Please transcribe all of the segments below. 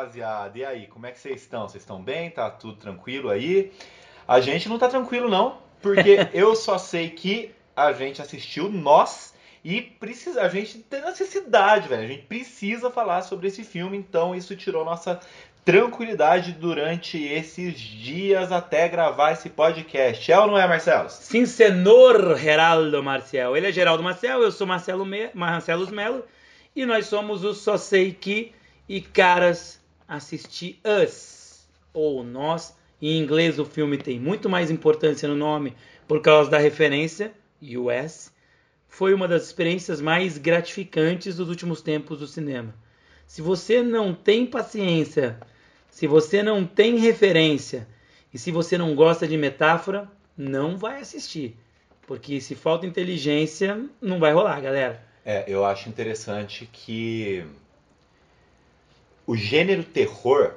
rapaziada? E aí, como é que vocês estão? Vocês estão bem? Tá tudo tranquilo aí? A gente não tá tranquilo não, porque eu só sei que a gente assistiu Nós e precisa, a gente tem necessidade, velho. A gente precisa falar sobre esse filme, então isso tirou nossa tranquilidade durante esses dias até gravar esse podcast. É ou não é, Marcelo? Sim, senhor Geraldo Marcel. Ele é Geraldo Marcel, eu sou Marcelo Me Marcelo Melo e nós somos o Só Sei Que e Caras Assisti Us, ou Nós. Em inglês o filme tem muito mais importância no nome por causa da referência, US. Foi uma das experiências mais gratificantes dos últimos tempos do cinema. Se você não tem paciência, se você não tem referência e se você não gosta de metáfora, não vai assistir. Porque se falta inteligência, não vai rolar, galera. É, eu acho interessante que o gênero terror,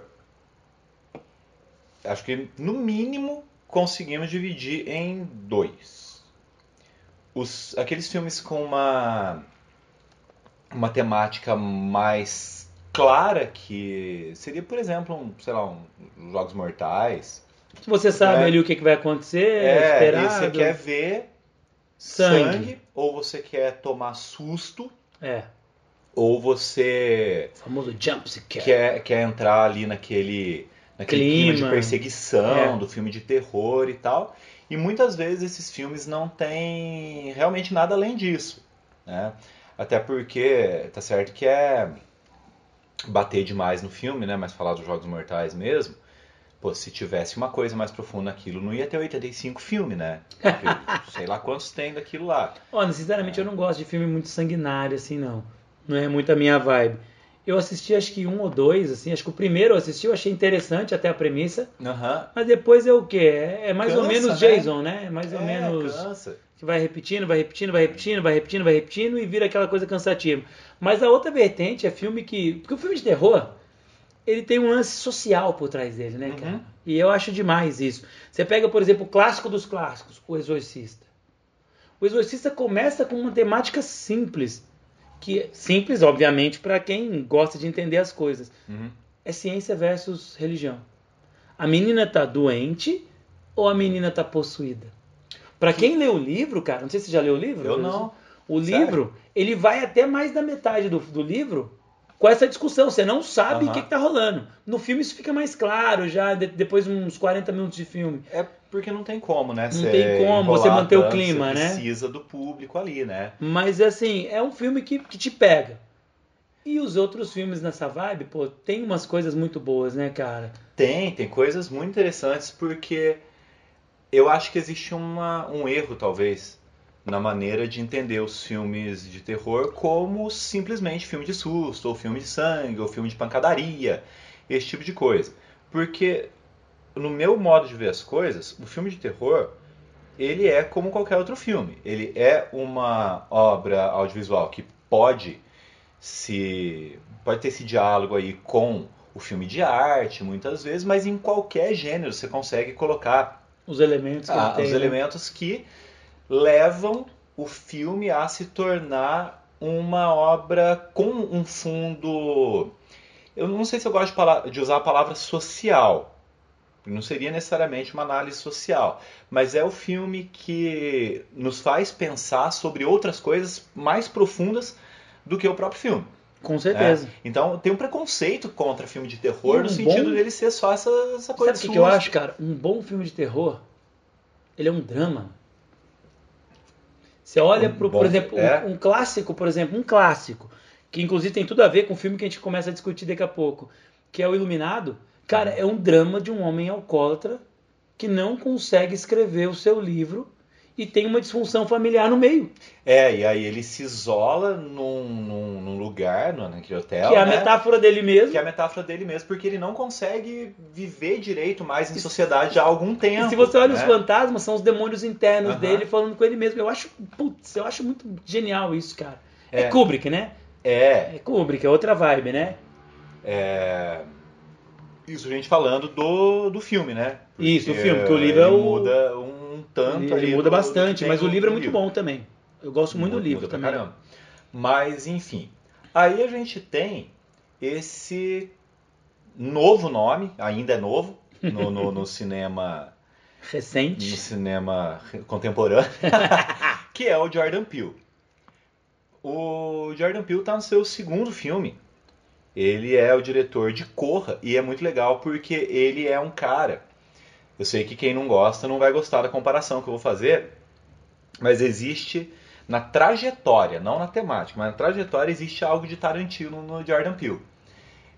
acho que no mínimo conseguimos dividir em dois. Os, aqueles filmes com uma, uma temática mais clara, que seria, por exemplo, um, sei lá, um Jogos Mortais. Se você sabe É. ali o que, vai acontecer, É, esperado. você quer ver Sangue. sangue, ou você quer tomar susto, É, ou você o famoso jump scare. quer, quer entrar ali naquele, naquele clima. de Clima. perseguição, É. do filme de terror e tal. E muitas vezes esses filmes não têm realmente nada além disso. Né? Até porque tá certo que é bater demais no filme, né? Mas falar dos Jogos Mortais mesmo. Pô, se tivesse uma coisa mais profunda naquilo, não ia ter 85 filme, né? Porque sei lá quantos tem daquilo lá. Olha, sinceramente, eu não gosto de filme muito sanguinário, assim, não. Não é muito a minha vibe. Eu assisti acho que um ou dois, assim. Acho que o primeiro eu assisti, eu achei interessante até a premissa. Aham. Mas depois é o quê? É é mais ou Cansa, menos né? Jason, né? É mais ou É, menos. cansa. Que vai repetindo, vai repetindo, vai repetindo, vai repetindo, vai repetindo e vira aquela coisa cansativa. Mas a outra vertente é filme que. Porque o filme de terror, ele tem um lance social por trás dele, né, cara? Uhum. E eu acho demais isso. Você pega, por exemplo, o clássico dos clássicos, O Exorcista. O Exorcista começa com uma temática simples. Que simples, obviamente, para quem gosta de entender as coisas. Uhum. É ciência versus religião. A menina tá doente ou a menina tá possuída? Pra quem lê o livro, cara, não sei se você já leu o livro. Eu não. O Sério? livro, ele vai até mais da metade do, do livro com essa discussão. Você não sabe o Aham. que, que tá rolando. No filme isso fica mais claro já, de- depois de uns 40 minutos de filme. É porque não tem como, né? Não Cê tem como você manter o tanto, clima, você né? precisa do público ali, né? Mas assim, é um filme que, que te pega. E os outros filmes nessa vibe, pô, tem umas coisas muito boas, né, cara? Tem, tem coisas muito interessantes porque eu acho que existe uma, um erro, talvez, na maneira de entender os filmes de terror como simplesmente filme de susto, ou filme de sangue, ou filme de pancadaria, esse tipo de coisa. Porque, no meu modo de ver as coisas, o filme de terror, ele é como qualquer outro filme. Ele é uma obra audiovisual que pode se pode ter esse diálogo aí com o filme de arte, muitas vezes, mas em qualquer gênero você consegue colocar Os elementos que ah, tem. os né? elementos que levam o filme a se tornar uma obra com um fundo. Eu não sei se eu gosto de, de usar a palavra social. Não seria necessariamente uma análise social, mas é o filme que nos faz pensar sobre outras coisas mais profundas do que o próprio filme. Com certeza. né? Então tem um preconceito contra filme de terror um no sentido bom- dele ser só essa, essa coisa Sabe o que, eu acho, cara? Um bom filme de terror, ele é um drama. Você olha, Um pro, bom- por exemplo, um- é. um, clássico, por exemplo, um clássico, que inclusive tem tudo a ver com o filme que a gente começa a discutir daqui a pouco, que é o Iluminado. Cara, é um drama de um homem alcoólatra que não consegue escrever o seu livro e tem uma disfunção familiar no meio. É, e aí ele se isola num, num, num lugar, no- naquele hotel, que é a né? metáfora dele mesmo. Que é a metáfora dele mesmo, porque ele não consegue viver direito mais em sociedade há algum tempo. E se você olha os né? fantasmas, são os demônios internos dele falando com ele mesmo. Eu acho, putz, eu acho muito genial isso, cara. É, É. Kubrick, né? É, É Kubrick, é outra vibe, né? é... Isso a gente falando do, do filme, né? Isso, o filme, porque o livro ele é o- muda um tanto ele muda do- do bastante, mas o no- livro é no muito bom também. Eu gosto muito do Muda- livro muda pra também. caramba. Mas, enfim. Aí a gente tem esse novo nome, ainda é novo, no, no, no cinema no Recente. cinema contemporâneo, que é o Jordan Peele. O Jordan Peele está no seu segundo filme. Ele é o diretor de Corra e é muito legal porque ele é um cara. Eu sei que quem não gosta não vai gostar da comparação que eu vou fazer, mas existe na trajetória, não na temática, mas na trajetória existe algo de Tarantino no Jordan Peele.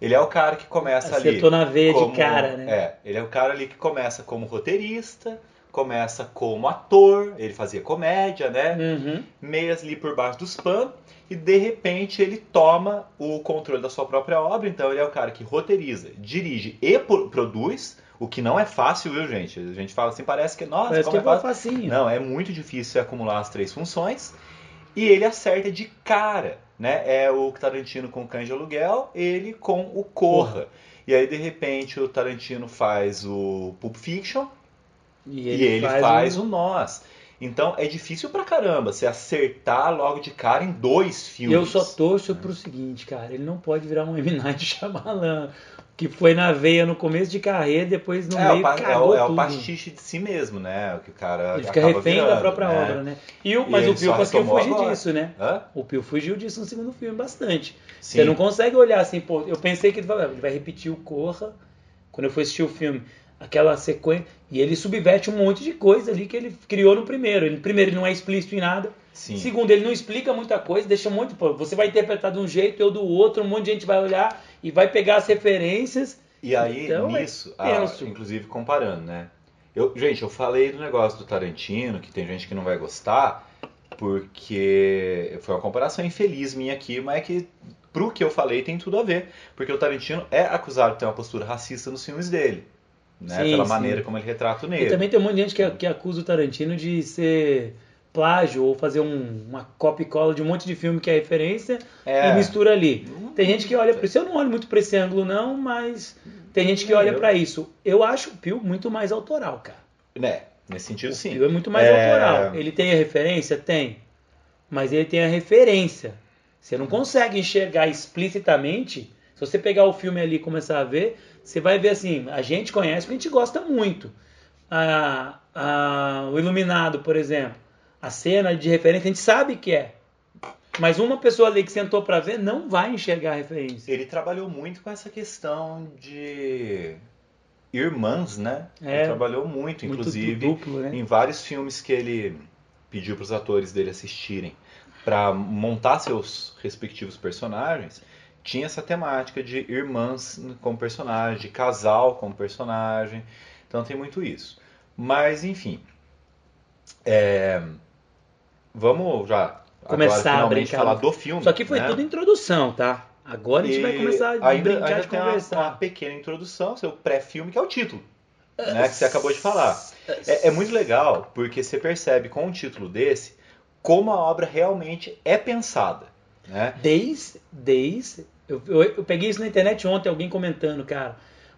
Ele é o cara que começa ali. Acertou na veia como- de cara, né? É, ele é o cara ali que começa como roteirista, começa como ator, ele fazia comédia, né? Uhum. Meias ali por baixo dos panos, e de repente ele toma o controle da sua própria obra, então ele é o cara que roteiriza, dirige e pro- produz, o que não é fácil, viu, gente? A gente fala assim, parece que, nossa, Parece como que é é facinho. Não, é muito difícil acumular as três funções. E ele acerta de cara, né? É o Tarantino com o Cães de Aluguel, ele com o Corra. E aí, de repente, o Tarantino faz o Pulp Fiction E e ele faz, um- o Nós. Então, é difícil pra caramba você acertar logo de cara em dois E filmes. eu só torço pro seguinte, cara, ele não pode virar um M. Night Shyamalan, que foi na veia no começo de carreira, depois no É, o, meio é, cagou o, é o pastiche de si mesmo, né? O que o cara Ele fica refém da virando, própria né? obra, né? E o, E mas ele o Pio conseguiu fugir agora. disso, né? Hã? O Pio fugiu disso no segundo filme bastante. Sim. Você não consegue olhar assim, pô, eu pensei que ele vai, ele vai repetir o Corra quando eu fui assistir o filme, aquela sequência, e ele subverte um monte de coisa ali que ele criou no primeiro. Ele, primeiro, ele não é explícito em nada. Sim. Segundo, ele não explica muita coisa, deixa muito. Pô, você vai interpretar de um jeito, eu do outro, um monte de gente vai olhar e vai pegar as referências. E aí, Então, é nisso, ah, tenso. inclusive comparando, né? Eu, gente, eu falei do negócio do Tarantino, que tem gente que não vai gostar, porque foi uma comparação infeliz minha aqui, mas é que pro que eu falei tem tudo a ver. Porque o Tarantino é acusado de ter uma postura racista nos filmes dele. Né? Sim, Pela sim. maneira como ele retrata o E negro. também tem um monte de gente que, que acusa o Tarantino de ser plágio ou fazer um- uma copy e cola de um monte de filme que é referência É. e mistura ali. Tem gente que olha para isso. Eu não olho muito para esse ângulo, não, mas tem gente que Nem olha para isso. Eu acho o Pio muito mais autoral, cara. Né? Nesse sentido, O sim. Pio é muito mais É. autoral. Ele tem a referência? Tem. Mas ele tem a referência. Você não consegue enxergar explicitamente. Se você pegar o filme ali e começar a ver, você vai ver assim, a gente conhece porque a gente gosta muito. A, a- o Iluminado, por exemplo. A cena de referência, a gente sabe que é. Mas uma pessoa ali que sentou pra ver não vai enxergar a referência. Ele trabalhou muito com essa questão de irmãs, né? É. Ele trabalhou muito, Muito inclusive, duplo, né? em vários filmes que ele pediu para os atores dele assistirem para montar seus respectivos personagens, tinha essa temática de irmãs como personagem, de casal como personagem. Então tem muito isso. Mas, enfim. é, Vamos já Começar agora, a brincar. falar do filme. Só que foi né? tudo introdução, tá? Agora a gente vai começar a ainda, brincar ainda de tem uma, conversar. uma pequena introdução, seu pré-filme, que é o título. Né, que você acabou de falar. É, é muito legal, porque você percebe com um título desse como a obra realmente é pensada. Né? Desde. Desde. Eu, eu, eu peguei isso na internet ontem, alguém comentando, cara.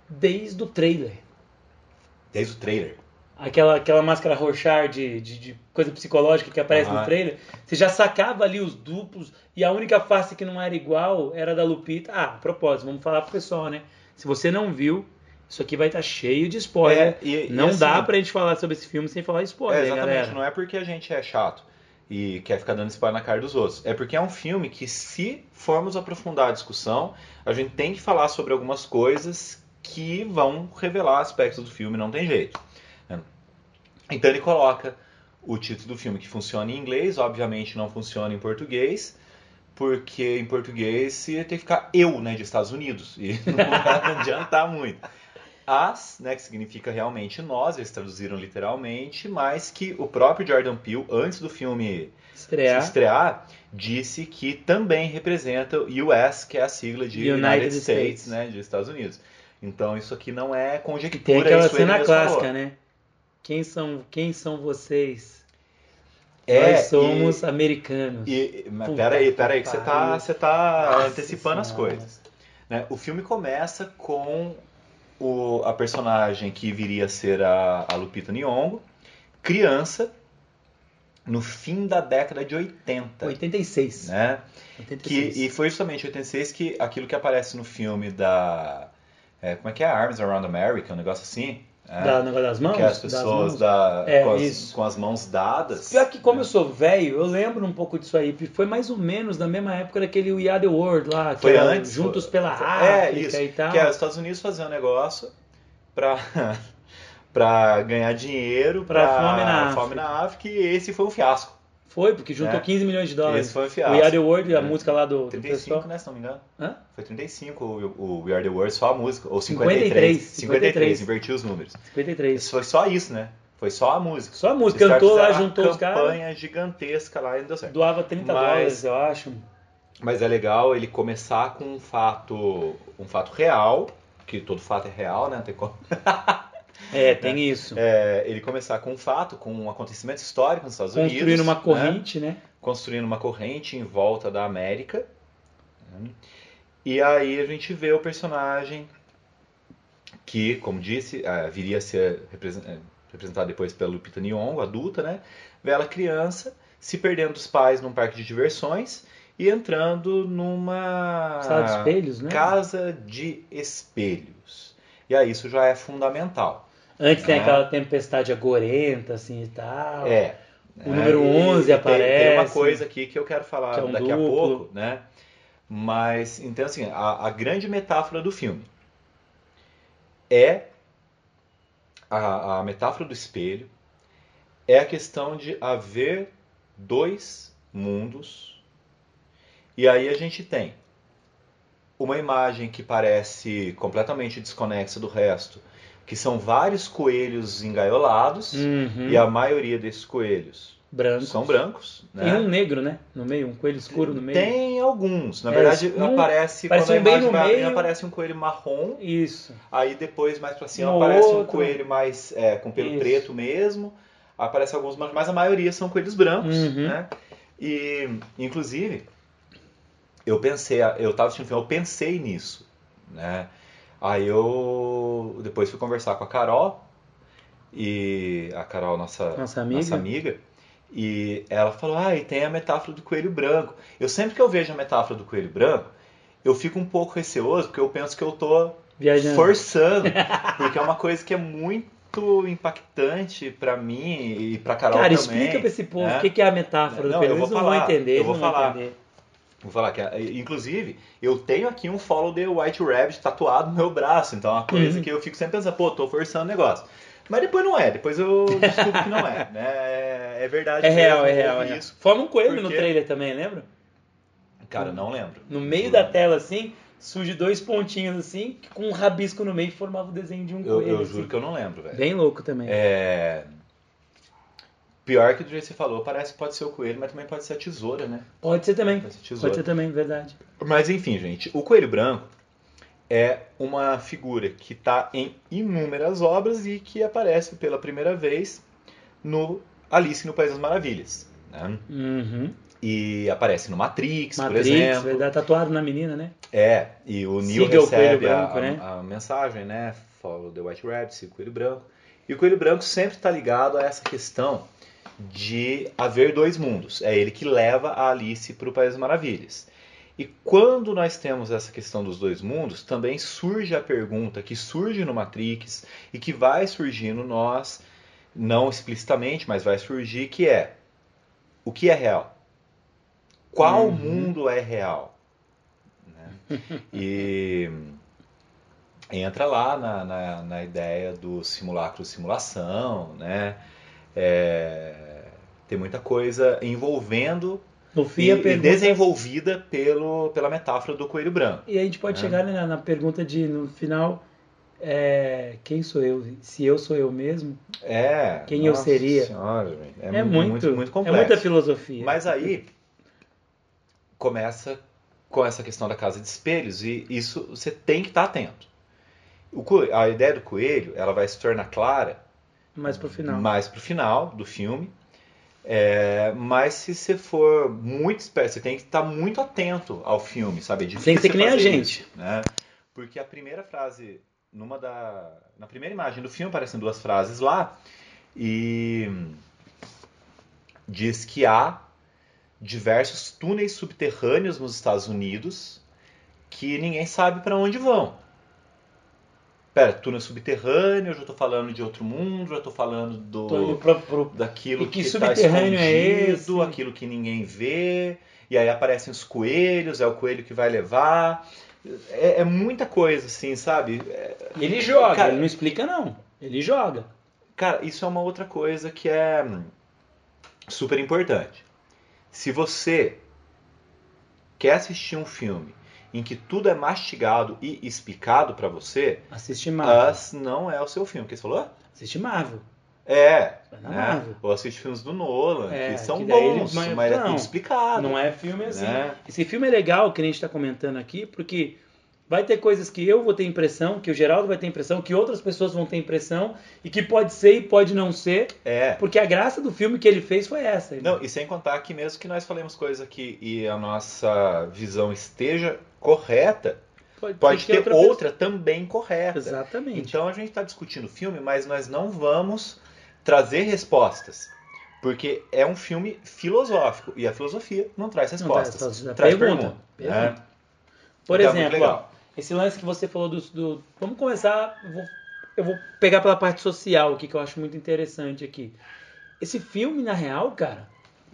Desde o trailer. Desde o trailer. Aquela, aquela máscara roxar de, de, de coisa psicológica que aparece no trailer. Você já sacava ali os duplos e a única face que não era igual era da Lupita. Ah, a propósito, vamos falar pro pessoal, né? Se você não viu, isso aqui vai estar cheio de spoiler. É, e- e não assim- dá pra gente falar sobre esse filme sem falar É, spoiler, exatamente, galera. não é porque a gente é chato e quer ficar dando spoiler na cara dos outros. É porque é um filme que, se formos aprofundar a discussão, a gente tem que falar sobre algumas coisas que vão revelar aspectos do filme, não tem jeito. né? Então ele coloca o título do filme que funciona em inglês, obviamente não funciona em português, porque em português você tem que ficar eu, né, de Estados Unidos, e não vai adiantar muito. As, né, que significa realmente nós, eles traduziram literalmente, mas que o próprio Jordan Peele, antes do filme Estrear. estrear, disse que também representa o US, que é a sigla de United United, States, States. né, de Estados Unidos. Então isso aqui não é conjectura, tem aquela cena clássica, falou. né? Quem são, quem são vocês? É, Nós somos e- americanos. E, mas Puta peraí, peraí, que você tá, você tá Nossa antecipando as Senhora. coisas. né? O filme começa com o, a personagem que viria a ser a, a Lupita Nyong'o, criança, no fim da década de 80. 86. Né? Que, 86. e foi justamente em 86 que aquilo que aparece no filme da é, como é que é? Arms Around America, um negócio assim. É, Da negócio das mãos? que as pessoas da, É, com, as, com as mãos dadas. Pior que como eu sou velho, eu lembro um pouco disso aí. Foi mais ou menos na mesma época daquele We Are The World lá, que Foi antes, Juntos foi- pela África é, isso, e tal. Que é os Estados Unidos fazer um negócio pra, pra ganhar dinheiro Pra pra fome na fome na África e esse foi um fiasco. Foi, porque juntou É. 15 milhões de dólares. Esse foi um We fiasco. Are The World, a É. música lá do, do 35, pessoal. né, se não me engano. Hã? Foi 35 o, o We Are The World, só a música. Ou 53, 53. 53, inverti os números. 53. Isso foi só isso, né? Foi só a música. Só a música. Cantou lá, uma juntou os caras. campanha gigantesca lá e não deu certo. Doava 30 Mas- dólares, eu acho. Mas é legal ele começar com um fato, um fato real, que todo fato é real, né? Tem como. É, tem isso. É, ele começar com um fato, com um acontecimento histórico nos Estados Unidos. Construindo uma né? corrente, né? Construindo uma corrente em volta da América. né? E aí a gente vê o personagem que, como disse, eh, viria a ser eh, representado depois pela Lupita Nyong'o, adulta, né? Vê ela criança se perdendo dos pais num parque de diversões e entrando numa Sala de espelhos, né? casa de espelhos. E aí isso já é fundamental. Antes tem É. aquela tempestade agorenta, assim e tal. É. O número E 11 tem- aparece. Tem uma coisa aqui que eu quero falar Que é um daqui a duplo. pouco, né? Mas, então, assim, a, a grande metáfora do filme é a, a metáfora do espelho, é a questão de haver dois mundos. E aí a gente tem uma imagem que parece completamente desconexa do resto, que são vários coelhos engaiolados, Uhum. e a maioria desses coelhos Branco. são brancos. Né? Tem um negro, né? No meio, um coelho escuro no meio. Tem alguns. Na É, verdade, um- aparece parece quando a um bem imagem vai meio. aparece um coelho marrom. Isso. Aí depois, mais pra cima, Um aparece um outro. coelho mais é, com pelo Isso. preto mesmo. Aparece alguns, mas a maioria são coelhos brancos, Uhum. né? E, inclusive, eu pensei, eu tava assistindo eu pensei nisso, né? Aí eu depois fui conversar com a Carol, e a Carol, nossa, Nossa amiga. nossa amiga, e ela falou, ah, e tem a metáfora do coelho branco. Eu sempre que eu vejo a metáfora do coelho branco, eu fico um pouco receoso, porque eu penso que eu tô Viajando. forçando, porque é uma coisa que é muito impactante pra mim e pra Carol Cara, também. explica pra esse povo né? o que que é a metáfora Não, do coelho. Eles não falar, vão entender, eu vou não vão falar. entender. Vou falar que, é, inclusive, eu tenho aqui um Follow the White Rabbit tatuado no meu braço, então é uma coisa Uhum. que eu fico sempre pensando, pô, tô forçando o negócio. Mas depois não é, depois eu descubro que não é, né? É, é verdade É mesmo, real, é eu real, é isso. Forma um coelho no Porque- trailer também, lembra? Cara, não lembro. No meio da tela, assim, surge dois pontinhos, assim, que com um rabisco no meio formava o desenho de um Eu, coelho. eu assim. juro que eu não lembro, velho. Bem louco também. É... Pior que do jeito que você falou, parece que pode ser o coelho, mas também pode ser a tesoura, né? Pode ser também. Pode ser tesoura. Pode ser também, verdade. Mas enfim, gente, o coelho branco é uma figura que está em inúmeras obras e que aparece pela primeira vez no Alice no País das Maravilhas. né? Uhum. E aparece no Matrix, por Matrix, exemplo. verdade. Tatuado na menina, né? É, e o Neo Siga o recebe a, branco, né? a- a mensagem, né? Follow the White Rabbit, siga o coelho branco. E o coelho branco sempre está ligado a essa questão de haver dois mundos. É ele que leva a Alice para o País das Maravilhas. E quando nós temos essa questão dos dois mundos, também surge a pergunta que surge no Matrix e que vai surgir no nós, não explicitamente, mas vai surgir, que é o que é real? Qual Uhum. mundo é real? Né? E entra lá na, na, na ideia do simulacro simulação, né? É, tem muita coisa envolvendo e, a e pergunta... desenvolvida pelo, pela metáfora do coelho branco. E a gente pode É. chegar né, na, na pergunta de, no final, é, quem sou eu? Se eu sou eu mesmo? É. Quem eu seria? Senhora, é, É, mu- muito, muito, muito é complexo. muita filosofia. Mas aí começa com essa questão da casa de espelhos e isso você tem que estar atento. O a ideia do coelho ela vai se tornar clara Mais pro final. mais pro final do filme. É, mas se você for muito esperto, você tem que estar muito atento ao filme, sabe? É Tem que ser que nem a gente. isso, né? Porque a primeira frase, numa da, na primeira imagem do filme aparecem duas frases lá e diz que há diversos túneis subterrâneos nos Estados Unidos que ninguém sabe para onde vão. Pera, túnel subterrâneo, eu já tô falando de outro mundo, já tô falando do Tô pro- pro- daquilo E que que, tá subterrâneo é escondido, esse? aquilo que ninguém vê, e aí aparecem os coelhos, é o coelho que vai levar. É, é muita coisa, assim, sabe? É, ele joga, Cara- ele não explica não. Ele joga. Cara, isso é uma outra coisa que é super importante. Se você quer assistir um filme em que tudo é mastigado e explicado pra você, Assiste Marvel. Us não é o seu filme. O que você falou? Assiste Marvel. É. Na né? Marvel. Ou assiste filmes do Nolan, É, que são que daí ele- bons, mas- mas, é não, tudo explicado. Não é filme assim. né? Esse filme é legal, que a gente tá comentando aqui, porque vai ter coisas que eu vou ter impressão, que o Geraldo vai ter impressão, que outras pessoas vão ter impressão, e que pode ser e pode não ser, É. porque a graça do filme que ele fez foi essa. Não, e sem contar que mesmo que nós falemos coisas aqui e a nossa visão esteja correta, pode ter outra outra também correta. Exatamente. Então a gente está discutindo o filme, mas nós não vamos trazer respostas. Porque é um filme filosófico. E a filosofia não traz Não, respostas. traz- traz traz pergunta. pergunta. Né? Por Então, muito exemplo, legal. ó, esse lance que você falou do, do- Vamos começar. eu vou- eu vou pegar pela parte social aqui, que eu acho muito interessante aqui. Esse filme, na real, cara,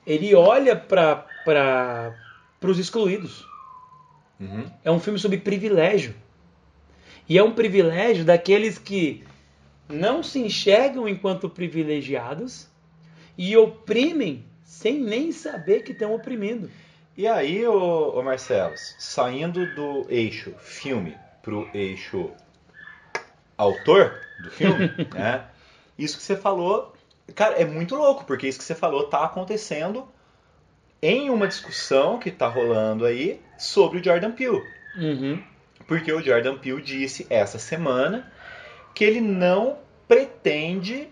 ele olha para os excluídos. Uhum. É um filme sobre privilégio. E é um privilégio daqueles que não se enxergam enquanto privilegiados e oprimem sem nem saber que estão oprimindo. E aí, ô, ô Marcelo, saindo do eixo filme pro eixo autor do filme, né? Isso que você falou, cara, é muito louco, porque isso que você falou tá acontecendo em uma discussão que tá rolando aí sobre o Jordan Peele. Uhum. Porque o Jordan Peele disse essa semana que ele não pretende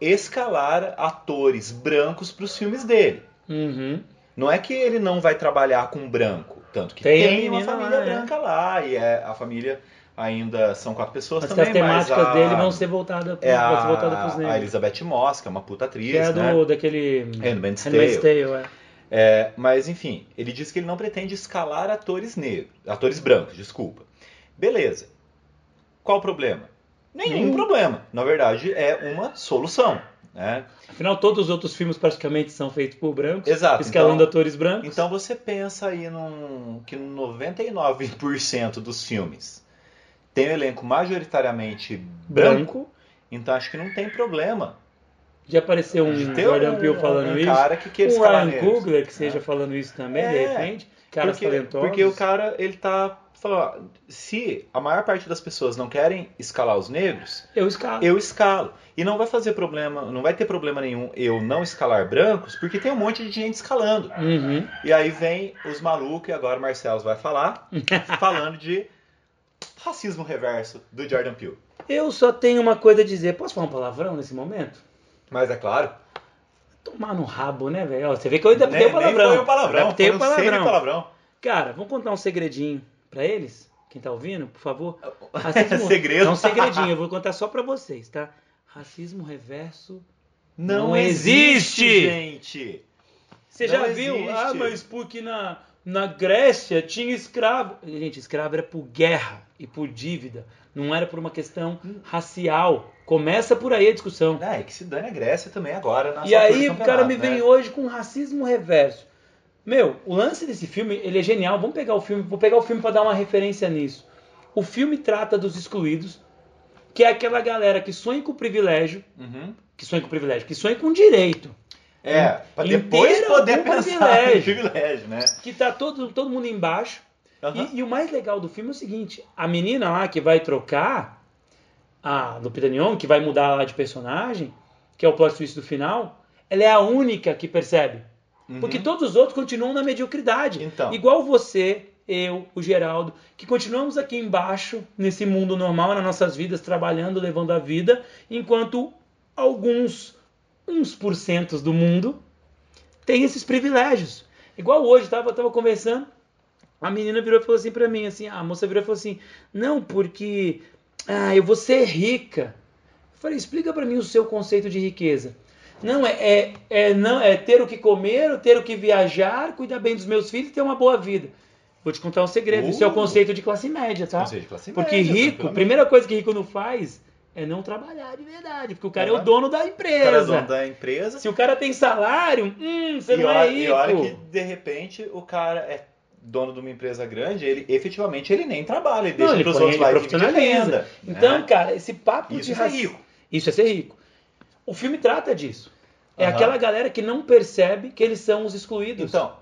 escalar atores brancos para os filmes dele. Uhum. Não é que ele não vai trabalhar com branco, tanto que Tem tem, a uma família lá, é. branca lá e é, a família ainda são quatro pessoas Mas também, as temáticas a, dele vão ser voltadas é voltadas a, pros a negros. Elizabeth Moss, que é uma puta atriz, Que é né? do, daquele. Handmaid's Tale. Tale, é. É, mas enfim, ele disse que ele não pretende escalar atores negros, atores brancos, desculpa. Beleza. Qual o problema? Nenhum Nenhum. problema. Na verdade, é uma solução. Né? Afinal, todos os outros filmes praticamente são feitos por brancos, Exato. escalando então, atores brancos. então você pensa aí num, que 99% dos filmes tem um elenco majoritariamente branco, branco. então acho que não tem problema Já apareceu um de Jordan um, Peele falando um isso. cara que queira Um Ryan. Coogler que É. seja falando isso também, de É, repente. Caras porque, talentosos. porque o cara, ele tá falando, se a maior parte das pessoas não querem escalar os negros, Eu escalo. eu escalo. E não vai fazer problema, não vai ter problema nenhum eu não escalar brancos, porque tem um monte de gente escalando. Uhum. E aí vem os malucos, e agora o Marcelo vai falar, falando de racismo reverso do Jordan Peele. Eu só tenho uma coisa a dizer. Posso falar um palavrão nesse momento? Mas é claro, Tomar no rabo, né, velho? Você vê que eu ainda nem, o palavrão. nem foi o palavrão, foi o um palavrão. semi-palavrão. Cara, vamos contar um segredinho pra eles? Quem tá ouvindo, por favor? Racismo- Segredo. É um segredinho, eu vou contar só pra vocês, tá? Racismo reverso. Não, Não existe, existe. gente. Você Não já viu? existe. Ah, mas porque na, na Grécia tinha escravo. Gente, escravo era por guerra e por dívida. Não era por uma questão racial. Começa por aí a discussão. É, que se dane a Grécia também agora na E aí o cara me campeonato, vem né? hoje com racismo reverso. Meu, o lance desse filme, ele é genial. Vamos pegar o filme, vou pegar o filme para dar uma referência nisso. O filme trata dos excluídos, que é aquela galera que sonha com o privilégio, Uhum. que sonha com o privilégio, que sonha com direito, É, pra Inteiro depois poder pensar privilégio. privilégio, né? que tá todo, todo mundo embaixo. Aham. E, e o mais legal do filme é o seguinte: a menina lá que vai trocar, a Lupita Nyong'o, que vai mudar lá de personagem, que é o plot twist do final, ela é a única que percebe. Uhum. Porque todos os outros continuam na mediocridade. Então. Igual você, eu, o Geraldo, que continuamos aqui embaixo, nesse mundo normal, nas nossas vidas, trabalhando, levando a vida, enquanto alguns, uns porcentos do mundo, têm esses privilégios. Igual hoje, tava, tava conversando, a menina virou e falou assim pra mim, assim, a moça virou e falou assim, não, porque ah, eu vou ser rica. Eu falei, explica pra mim o seu conceito de riqueza. Não, é, é, é, não, é ter o que comer, ter o que viajar, cuidar bem dos meus filhos e ter uma boa vida. Vou te contar um segredo. Uh. Isso é o conceito de classe média, tá? Conceito de classe Porque média, rico, a primeira coisa que rico não faz é não trabalhar de verdade. Porque o cara é, o Aham. dono da O cara é empresa. dono da empresa. Se o cara tem salário, hum, você e, não olha, é e rico. olha que, de repente, o cara é dono de uma empresa grande, ele efetivamente ele nem trabalha, ele Não, deixa para os outros lá e vive de profissionaliza. renda. Então, né? cara, esse papo Isso de é ser raci- rico. Isso é ser rico. O filme trata disso. É Aham. aquela galera que não percebe que eles são os excluídos. Então,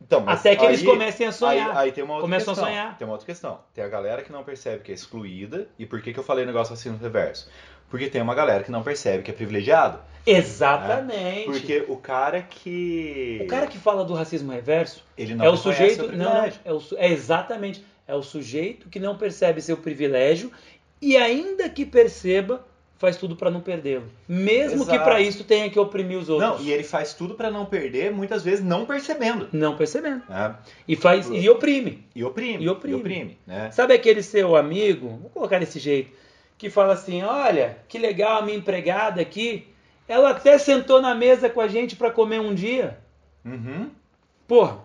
então mas Até que eles aí- comecem a sonhar. Aí, aí tem uma outra Começam a questão. sonhar. Tem uma outra questão. Tem a galera que não percebe que é excluída. E por que, que eu falei negócio assim no reverso? Porque tem uma galera que não percebe que é privilegiado. Exatamente. Porque o cara que. O cara que fala do racismo reverso ele não é o sujeito. seu Não, é, o é exatamente. É o sujeito que não percebe seu privilégio e, ainda que perceba, faz tudo para não perdê-lo. Mesmo que Exato. para isso tenha que oprimir os outros. Não, e ele faz tudo pra não perder, muitas vezes não percebendo. Não percebendo. né? E faz e oprime. E oprime. E oprime. né? Sabe aquele seu amigo, vou colocar desse jeito, que fala assim: olha, que legal a minha empregada aqui. Ela até sentou na mesa com a gente para comer um dia. Uhum. Porra,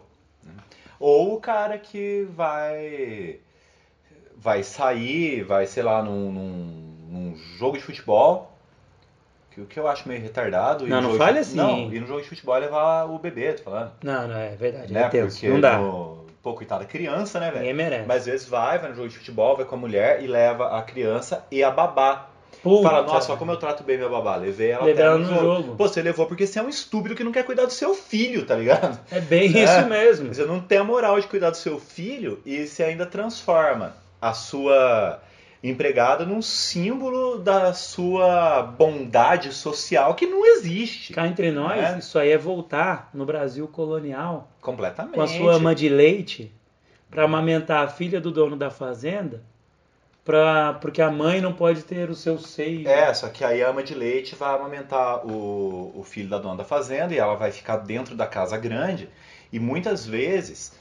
Ou o cara que vai vai sair, vai, sei lá, num, num- num jogo de futebol, que o que eu acho meio retardado. e Não, não fale assim. Não, e no jogo de futebol é levar o bebê, tô falando. não, não, é verdade. Né? é tenso. Porque não dá. no... Pô, coitada criança, né, velho? Ninguém merece. Mas às vezes vai, vai no jogo de futebol, vai com a mulher e leva a criança e a babá. Puta, Fala, nossa, olha como eu trato bem minha babá. Levei ela Levei ela no jogo. jogo. Pô, você levou porque você é um estúpido que não quer cuidar do seu filho, tá ligado? É bem É. isso mesmo. Você não tem a moral de cuidar do seu filho e você ainda transforma a sua empregada num símbolo da sua bondade social que não existe. Cá entre nós, É. isso aí é voltar no Brasil colonial Completamente. com a sua ama de leite para amamentar a filha do dono da fazenda, pra, porque a mãe não pode ter o seu seio. É, só que aí a ama de leite vai amamentar o, o filho da dona da fazenda e ela vai ficar dentro da casa grande. E muitas vezes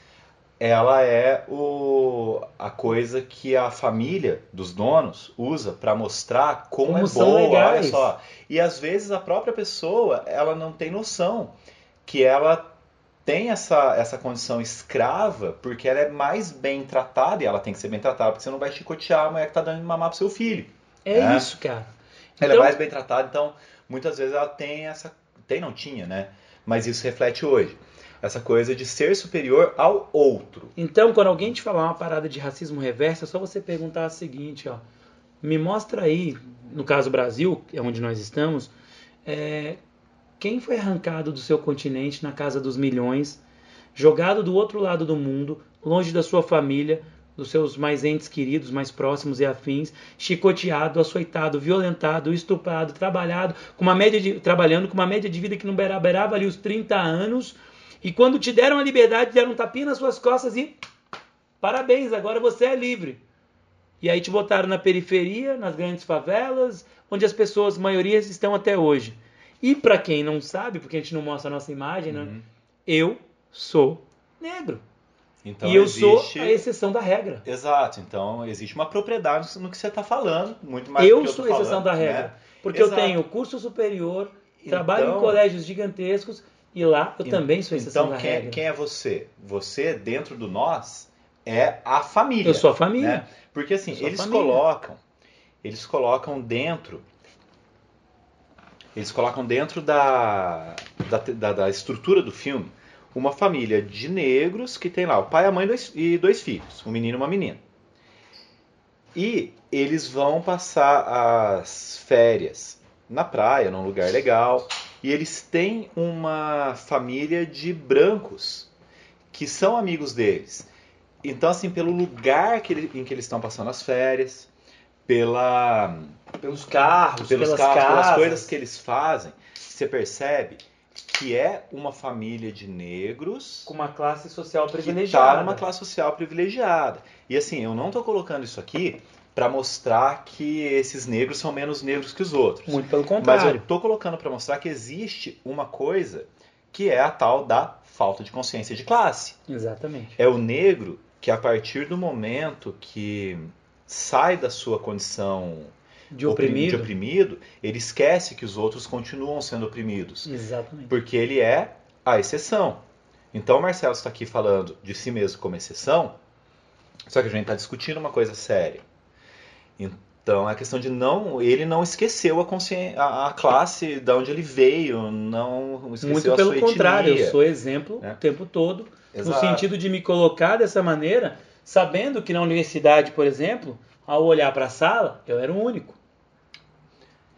ela é o, a coisa que a família dos donos usa para mostrar como, Como é boa, olha só. E às vezes a própria pessoa ela não tem noção que ela tem essa, essa condição escrava porque ela é mais bem tratada e ela tem que ser bem tratada porque você não vai chicotear a mulher que tá dando mamar pro seu filho. É, É. isso, cara. Ela Então- é mais bem tratada, então muitas vezes ela tem essa. Tem, não tinha, né? Mas isso reflete hoje. Essa coisa de ser superior ao outro. Então, quando alguém te falar uma parada de racismo reverso, é só você perguntar o seguinte, ó. Me mostra aí, no caso Brasil, é onde nós estamos, é, quem foi arrancado do seu continente na casa dos milhões, jogado do outro lado do mundo, longe da sua família, dos seus mais entes queridos, mais próximos e afins, chicoteado, açoitado, violentado, estuprado, trabalhado, com uma média de, trabalhando com uma média de vida que não beira- beirava ali os 30 anos, e quando te deram a liberdade, deram um tapinha nas suas costas e parabéns, agora você é livre. E aí te botaram na periferia, nas grandes favelas, onde as pessoas, maioria, estão até hoje. E para quem não sabe, porque a gente não mostra a nossa imagem, né? Uhum. Eu sou negro. Então e eu existe... sou a exceção da regra. Exato, então existe uma propriedade no que você está falando, muito mais do eu que eu sou a exceção falando, da regra. né? Porque Exato. eu tenho curso superior, trabalho Então- em colégios gigantescos e lá eu também sou exceção Então quem, regra. quem é você? Você, dentro do nós, é a família. Eu sou a família. né? Porque assim, eles família. colocam, eles colocam dentro, eles colocam dentro da, da, da- da estrutura do filme uma família de negros que tem lá o pai, a mãe e dois, e dois filhos, um menino e uma menina. E eles vão passar as férias na praia, num lugar legal, e eles têm uma família de brancos que são amigos deles. Então, assim, pelo lugar que ele- em que eles estão passando as férias, pela, Pelos carros, pelos pelas carros, pelas coisas que eles fazem, você percebe que é uma família de negros Com uma classe social que privilegiada. está numa classe social privilegiada. E assim, eu não estou colocando isso aqui para mostrar que esses negros são menos negros que os outros. Muito pelo Mas eu contrário. estou colocando para mostrar que existe uma coisa que é a tal da falta de consciência de classe. Exatamente. É o negro que a partir do momento que sai da sua condição De oprim- oprimido. de oprimido, ele esquece que os outros continuam sendo oprimidos, Exatamente. porque ele é a exceção. Então o Marcelo está aqui falando de si mesmo como exceção, só que a gente está discutindo uma coisa séria. Então é a questão de não, ele não esqueceu a, a, a classe de onde ele veio, não esqueceu Muito a pelo sua contrário, etnia. eu sou exemplo É. o tempo todo, Exato. no sentido de me colocar dessa maneira, sabendo que na universidade, por exemplo, ao olhar para a sala, eu era o único.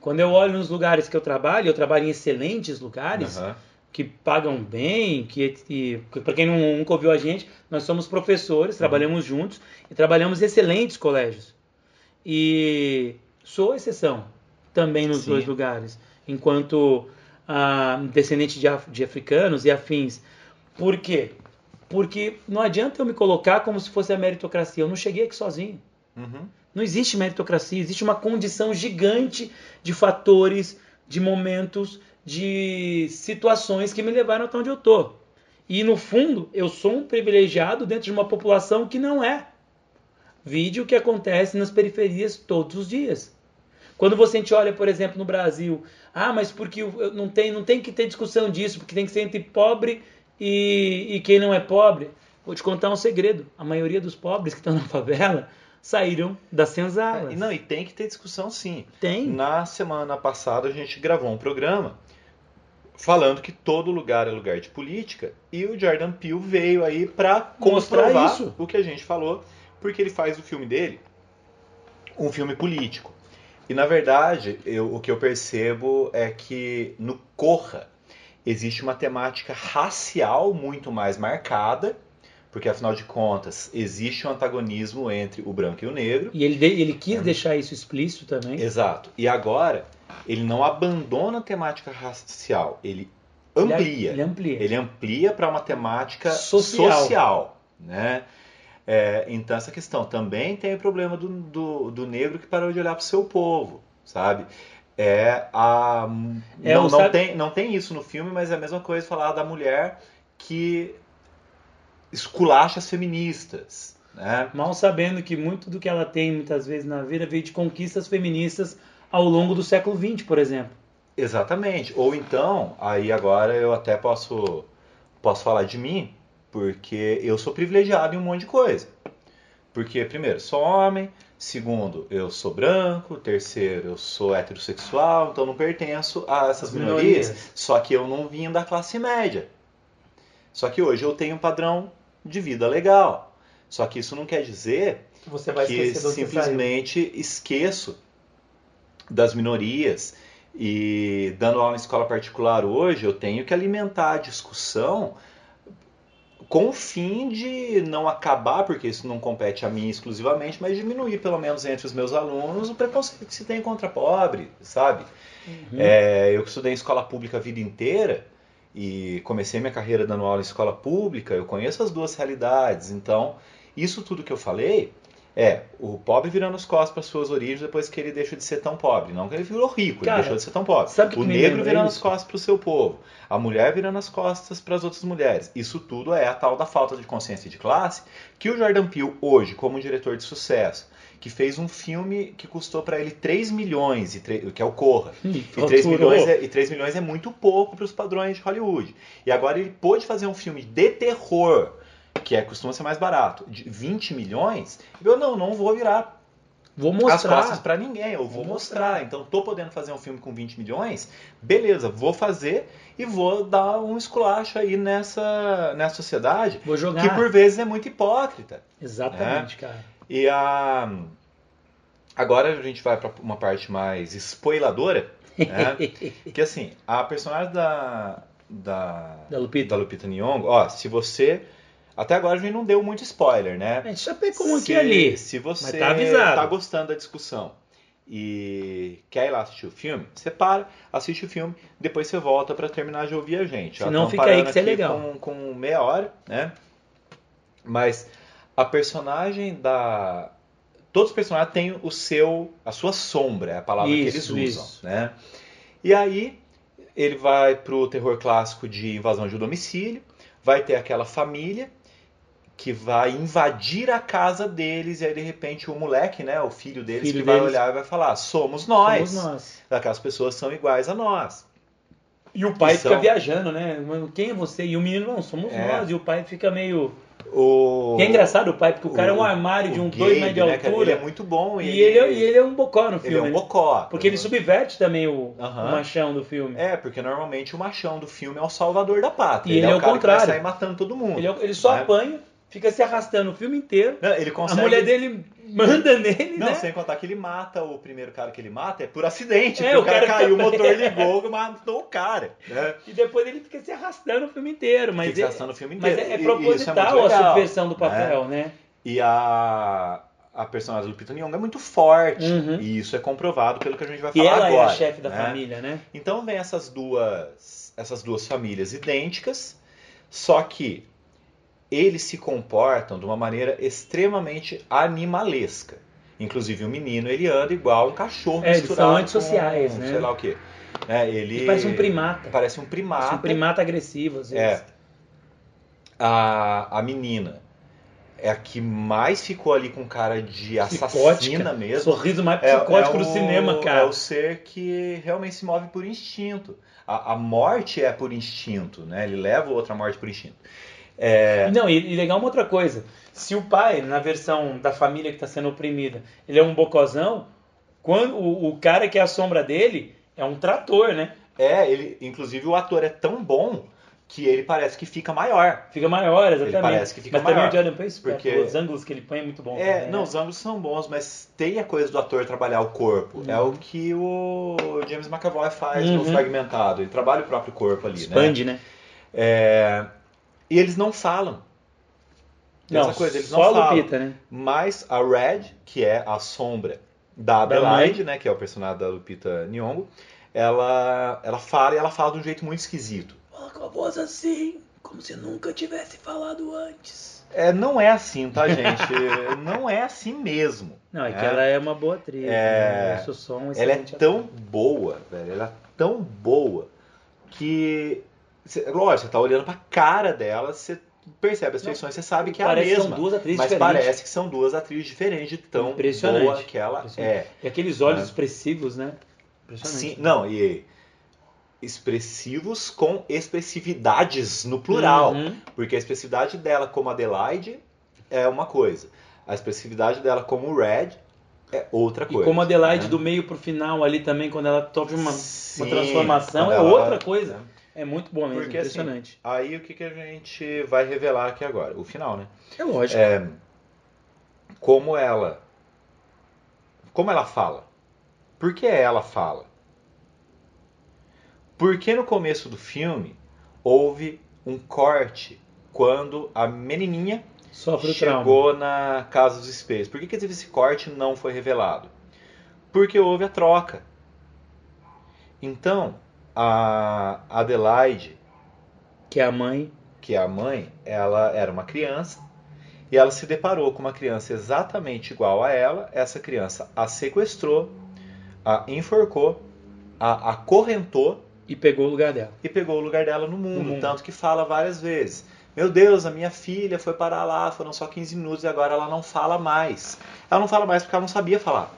Quando eu olho nos lugares que eu trabalho, eu trabalho em excelentes lugares, Aham. que pagam bem, que, para quem não- nunca ouviu a gente, nós somos professores, Uhum. trabalhamos juntos e trabalhamos em excelentes colégios. E sou exceção também nos Sim. dois lugares, enquanto ah, descendente de, af- de africanos e afins. Por quê? Porque não adianta eu me colocar como se fosse a meritocracia. Eu não cheguei aqui sozinho. Uhum. Não existe meritocracia, existe uma condição gigante de fatores, de momentos, de situações que me levaram até onde eu tô. E no fundo, eu sou um privilegiado dentro de uma população que não é. Vídeo que acontece nas periferias todos os dias. Quando você olha, por exemplo, no Brasil, ah, mas porque não tem, não tem que ter discussão disso, porque tem que ser entre pobre e, e quem não é pobre. Vou te contar um segredo: a maioria dos pobres que estão na favela saíram das senzalas. É, não, e tem que ter discussão sim. Tem. Na semana passada a gente gravou um programa falando que todo lugar é lugar de política e o Jordan Peele veio aí pra Mostrar comprovar isso. o que a gente falou, porque ele faz o filme dele um filme político. E na verdade, eu- o que eu percebo é que no Corra existe uma temática racial muito mais marcada, porque afinal de contas existe um antagonismo entre o branco e o negro. E ele, ele É. quis deixar isso explícito também. Exato. E agora, ele não abandona a temática racial, ele Ele- amplia. Ele amplia. Ele amplia para uma temática Social. social, né? É, então essa questão também tem o problema do, do, do negro que parou de olhar para o seu povo, sabe? É a É, não, não tem não tem isso no filme, mas é a mesma coisa falar da mulher que esculacha as feministas, né? Mal sabendo que muito do que ela tem muitas vezes na vida veio de conquistas feministas ao longo do século XX, por exemplo. Exatamente. Ou então, aí agora eu até posso, posso falar de mim, porque eu sou privilegiado em um monte de coisa. Porque, primeiro, sou homem, segundo, eu sou branco, terceiro, eu sou heterossexual, então não pertenço a essas As minorias. minorias. Só que eu não vim da classe média. Só que hoje eu tenho um padrão de vida legal. Só que isso não quer dizer Que você vai que saiu. simplesmente esqueço das minorias e dando aula em escola particular hoje eu tenho que alimentar a discussão com o fim de não acabar, porque isso não compete a mim exclusivamente, mas diminuir pelo menos entre os meus alunos o preconceito que se tem contra pobre, sabe? Uhum. É, eu que estudei em escola pública a vida inteira e comecei minha carreira dando aula em escola pública, eu conheço as duas realidades. Então, isso tudo que eu falei é o pobre virando as costas para suas origens depois que ele deixa de ser tão pobre. Não que ele virou rico, Cara, ele deixou de ser tão pobre. sabe o negro virando isso? as costas para o seu povo. A mulher virando as costas para as outras mulheres. Isso tudo é a tal da falta de consciência de classe que o Jordan Peele, hoje, como um diretor de sucesso, que fez um filme que custou para ele 3 milhões, e tre- que é o Corra. Ih, E 3, faturou. milhões é, e 3 milhões é muito pouco para os padrões de Hollywood. E agora ele pôde fazer um filme de terror, que é, costuma ser mais barato, de 20 milhões. Eu não, não vou virar Vou as mostrar. costas para ninguém, eu vou Vou mostrar. mostrar. Então, tô podendo fazer um filme com 20 milhões, beleza, vou fazer e vou dar um esculacho aí nessa, nessa sociedade, Vou jogar. que por vezes é muito hipócrita. Exatamente, cara. E a... agora a gente vai para uma parte mais spoiladora, né? que assim, a personagem da, da, Da Lupita. da Lupita Nyong'o, ó, se você... Até agora a gente não deu muito spoiler, né? A gente já pegou um aqui se, ali. Se você tá tá gostando da discussão e quer ir lá assistir o filme, você para, assiste o filme, depois você volta para terminar de ouvir a gente. Senão tamo fica aí que isso é legal. Com, com meia hora, né? Mas a personagem da. Todos os personagens têm o seu, a sua sombra, é a palavra que eles Isso, usam, isso. né? E aí ele vai pro terror clássico de invasão de domicílio, vai ter aquela família que vai invadir a casa deles e aí de repente o moleque, né, o filho deles Filho que vai deles. olhar e vai falar: "Somos nós". Somos nós. Aquelas pessoas são iguais a nós. E o pai Que fica são- viajando, né? Quem é você? E o menino, não, somos É. nós. E o pai fica meio. O... E é engraçado o pai, porque o cara é um o- armário de o um Gabe, dois metros de né, altura. Ele é muito bom. E ele, é- e ele é um bocó no ele filme. é um né? bocó. Porque ele subverte também o, o machão do filme. É, porque normalmente o machão do filme é o salvador da pátria. E ele é é o o cara contrário. vai sair matando todo mundo. Ele, é- ele só né? apanha, fica se arrastando o filme inteiro. Não, ele A consegue... mulher dele manda nele, Não, né? sem contar que ele mata o primeiro cara que ele mata é por acidente. É, o o cara, cara caiu, o também. motor ligou, matou o cara. Né? E depois ele fica se arrastando o filme inteiro. Mas, Fica é, gastando o filme mas inteiro. é, é E- e muito proposital a subversão do papel, né? E a, a personagem do Lupita Nyong'o é muito forte. Uhum. E isso é comprovado pelo que a gente vai E falar ela agora. é a chefe da né? família, né? Então vem essas duas, essas duas famílias idênticas, só que eles se comportam de uma maneira extremamente animalesca. Inclusive o menino ele anda igual um cachorro É, eles misturado são antissociais, com, né? Sei lá o quê. É, ele Ele parece um primata. Parece um Parece primata. um primata agressivo, às vezes. É. A, a menina é a que mais ficou ali com cara de assassina Psicótica. mesmo. Sorriso mais É- psicótico é do o- cinema, cara. É o ser que realmente se move por instinto. A, a morte é por instinto, né? Ele leva outra morte por instinto. É, Não, e, e legal uma outra coisa. Se o pai, na versão da família que está sendo oprimida, ele é um bocozão, quando o, o cara que é a sombra dele é um trator, né? é, ele, inclusive o ator é tão bom que ele parece que fica maior. Fica maior, exatamente. parece que fica Mas também maior, o Jordan Pace, porque- os ângulos que ele põe é muito bom. É, também, não, né? os ângulos são bons, mas tem a coisa do ator trabalhar o corpo. É Uhum. o que o James McAvoy faz Uhum. no Fragmentado. Ele trabalha o próprio corpo ali, né? Expande, né? É, e eles não falam. Não, essa coisa, eles só não a falam. Lupita, né? Mas a Red, que é a sombra da Adelaide, né, que é o personagem da Lupita Nyong'o, ela, ela fala e ela fala de um jeito muito esquisito. Fala com a voz assim, como se nunca tivesse falado antes. É, não é assim, tá, gente? não é assim mesmo. Não, é que É. ela é uma boa atriz. É. Né? Eu sou só um Ela é tão ator. boa, velho. Ela é tão boa que. Cê- lógico, você tá olhando pra cara dela, você percebe as feições, você sabe que é a que mesma. são duas atrizes Mas diferentes. parece que são duas atrizes diferentes de tão Impressionante. boa que ela é. E aqueles olhos É. expressivos, né? Impressionante. Sim, não, e expressivos com expressividades no plural. Uhum. Porque a expressividade dela como Adelaide é uma coisa. A expressividade dela como Red é outra E coisa. como a Adelaide né? do meio pro final ali também, quando ela toma uma, uma transformação, é outra coisa. É muito bom mesmo, Porque, assim, impressionante. Aí o que, que a gente vai revelar aqui agora? O final, né? é lógico. É, como ela. Como ela fala? Por que ela fala? Porque no começo do filme houve um corte quando a menininha Sofre chegou na Casa dos Espelhos. Por que, que esse corte não foi revelado? Porque houve a troca. Então, a Adelaide Que é a mãe. que é a mãe, ela era uma criança e ela se deparou com uma criança exatamente igual a ela. Essa criança a sequestrou, a enforcou, a acorrentou E pegou o lugar dela. e pegou o lugar dela no mundo. No mundo. Tanto que fala várias vezes: Meu Deus, a minha filha foi parar lá, foram só 15 minutos e agora ela não fala mais. Ela não fala mais porque ela não sabia falar.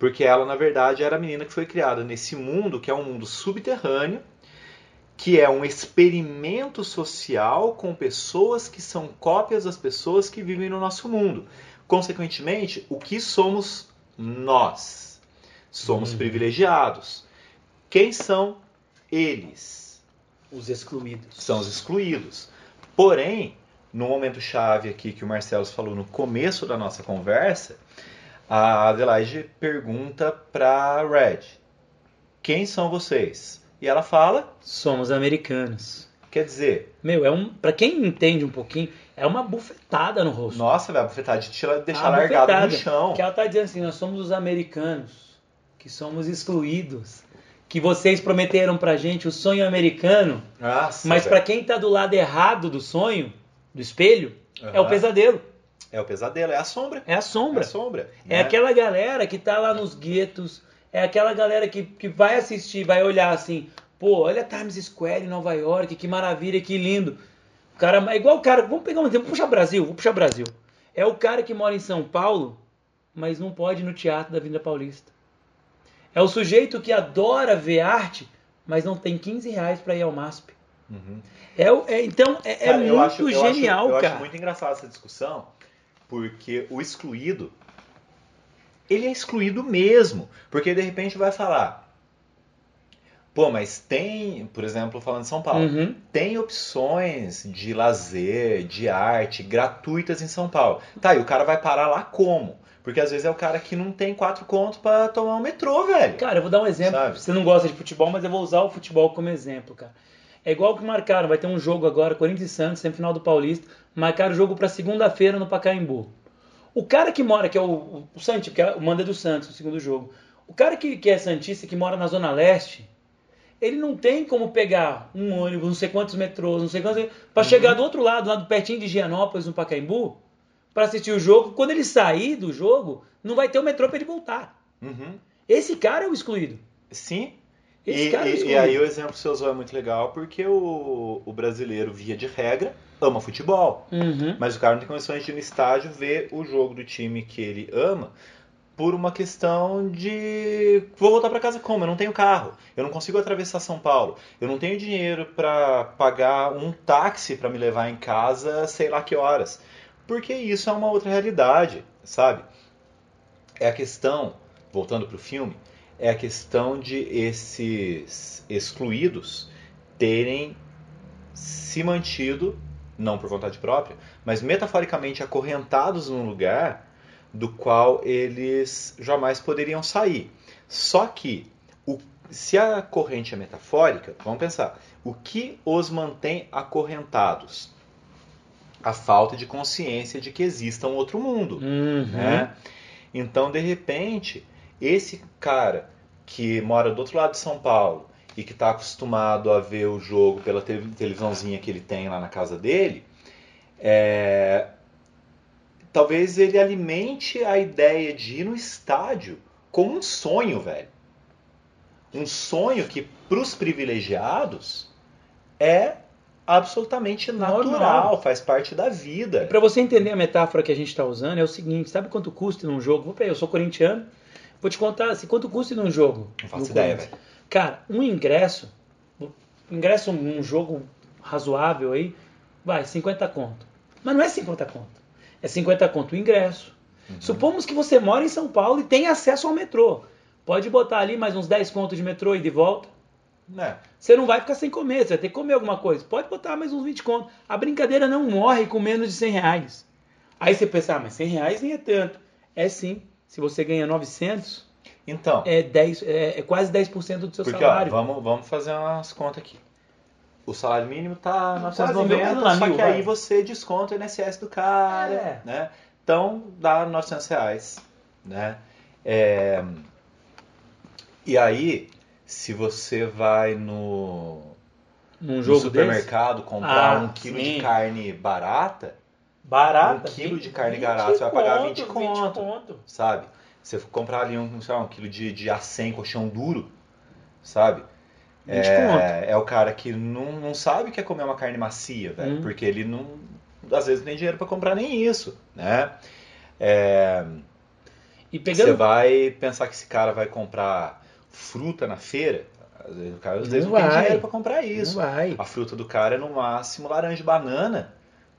Porque ela, na verdade, era a menina que foi criada nesse mundo, que é um mundo subterrâneo, que é um experimento social com pessoas que são cópias das pessoas que vivem no nosso mundo. Consequentemente, o que somos nós? Somos Uhum. privilegiados. Quem são eles? Os excluídos. São os excluídos. Porém, no momento chave aqui que o Marcelo falou no começo da nossa conversa, a Adelaide pergunta para Red: Quem são vocês? E ela fala, Somos americanos. quer dizer, Meu, é um. Pra quem entende um pouquinho, é uma bufetada no rosto. nossa, vai bufetar de te deixar Uma largado no bufetada. chão. Que ela tá dizendo assim, nós somos os americanos, que somos excluídos, que vocês prometeram pra gente o sonho americano, Nossa, mas velho. pra quem tá do lado errado do sonho, do espelho, é o pesadelo, É o pesadelo, é a sombra. é a sombra. É a sombra. É né? aquela galera que tá lá nos guetos, é aquela galera que, que vai assistir, vai olhar assim, pô, olha Times Square em Nova York, que maravilha, que lindo. O cara, é igual o cara, vamos pegar um exemplo, vou puxar Brasil, vou puxar Brasil. É o cara que mora em São Paulo, mas não pode ir no teatro da Avenida Paulista. É o sujeito que adora ver arte, mas não tem 15 reais para ir ao MASP. Uhum. É, é- então, é, é Cara, eu muito acho- eu acho- genial, eu cara. acho muito engraçada essa discussão, porque o excluído, ele é excluído mesmo. Porque de repente vai falar, pô, mas tem, por exemplo, falando de São Paulo, Uhum. tem opções de lazer, de arte, gratuitas em São Paulo. Tá, e o cara vai parar lá como? Porque às vezes é o cara que não tem quatro contos pra tomar um metrô, velho. Cara, eu vou dar um exemplo. Sabe? Você não gosta de futebol, mas eu vou usar o futebol como exemplo, cara. É igual que marcaram, vai ter um jogo agora, Corinthians e Santos, semifinal do Paulista. Marcaram o jogo pra segunda-feira no Pacaembu. O cara que mora, que é o, o, Santos, que é o manda do Santos, o segundo jogo. O cara que, que é Santista, que mora na Zona Leste, ele não tem como pegar um ônibus, não sei quantos metrôs, não sei quantos. Pra chegar do outro lado, lá do pertinho de Gianópolis, no Pacaembu, pra assistir o jogo. Quando ele sair do jogo, não vai ter o metrô pra ele voltar. Uhum. Esse cara é o excluído. Sim. E, cara e- e aí o exemplo que você usou é muito legal, porque o, o brasileiro, via de regra, ama futebol. Uhum. Mas o cara não tem condições de ir no estádio ver o jogo do time que ele ama por uma questão de vou voltar para casa como? Eu não tenho carro. Eu não consigo atravessar São Paulo. Eu não tenho dinheiro para pagar um táxi para me levar em casa, sei lá que horas. Porque isso é uma outra realidade, sabe? É a questão, voltando para o filme, é a questão de esses excluídos terem se mantido, não por vontade própria, mas metaforicamente acorrentados num lugar do qual eles jamais poderiam sair. Só que, o- se a corrente é metafórica, vamos pensar, o que os mantém acorrentados? A falta de consciência de que exista um outro mundo Uhum. né? Então, de repente, esse cara que mora do outro lado de São Paulo e que está acostumado a ver o jogo pela te- televisãozinha que ele tem lá na casa dele, é, talvez ele alimente a ideia de ir no estádio como um sonho, velho. Um sonho que, para os privilegiados, é absolutamente natural, Normal. faz parte da vida. Para você entender a metáfora que a gente está usando, é o seguinte: sabe quanto custa num jogo? Vou pegar, eu sou corintiano, vou te contar assim, quanto custa num jogo. Não faço ideia, velho. Cara, um ingresso, um ingresso num jogo razoável aí, vai, 50 conto. Mas não é 50 conto. É 50 conto o ingresso. Uhum. Supomos que você mora em São Paulo e tem acesso ao metrô. Pode botar ali mais uns 10 contos de metrô e de volta. É. Você não vai ficar sem comer, você vai ter que comer alguma coisa. Pode botar mais uns 20 contos. A brincadeira não morre com menos de 100 reais. Aí você pensa, ah, mas 100 reais nem é tanto. É sim. Se você ganha 900, Então, é, 10, é, é quase 10% do seu Porque, ó, salário. vamos, vamos fazer umas contas aqui. O salário mínimo tá Quase 990, mil, lá, só mil, que aí vai. você desconta o INSS do cara, É. né? Então, dá 900 reais, né? É, E aí, se você vai no, Num no jogo supermercado comprar Ah, um quilo sim. de carne barata, desse, barata. um quilo de carne 20 barata, você vai pagar conto, 20 conto. conto. sabe? Você for comprar ali um, sei lá, um quilo de, de acém colchão duro, sabe? 20 conto. É, é o cara que não, não sabe o que é comer uma carne macia, velho. Hum. Porque ele não. Às vezes não tem dinheiro pra comprar nem isso, né? É, E você pegando. vai pensar que esse cara vai comprar fruta na feira. Às vezes, o cara às Não vezes não, tem vai. dinheiro pra comprar isso. Não vai. A fruta do cara é no máximo laranja e banana.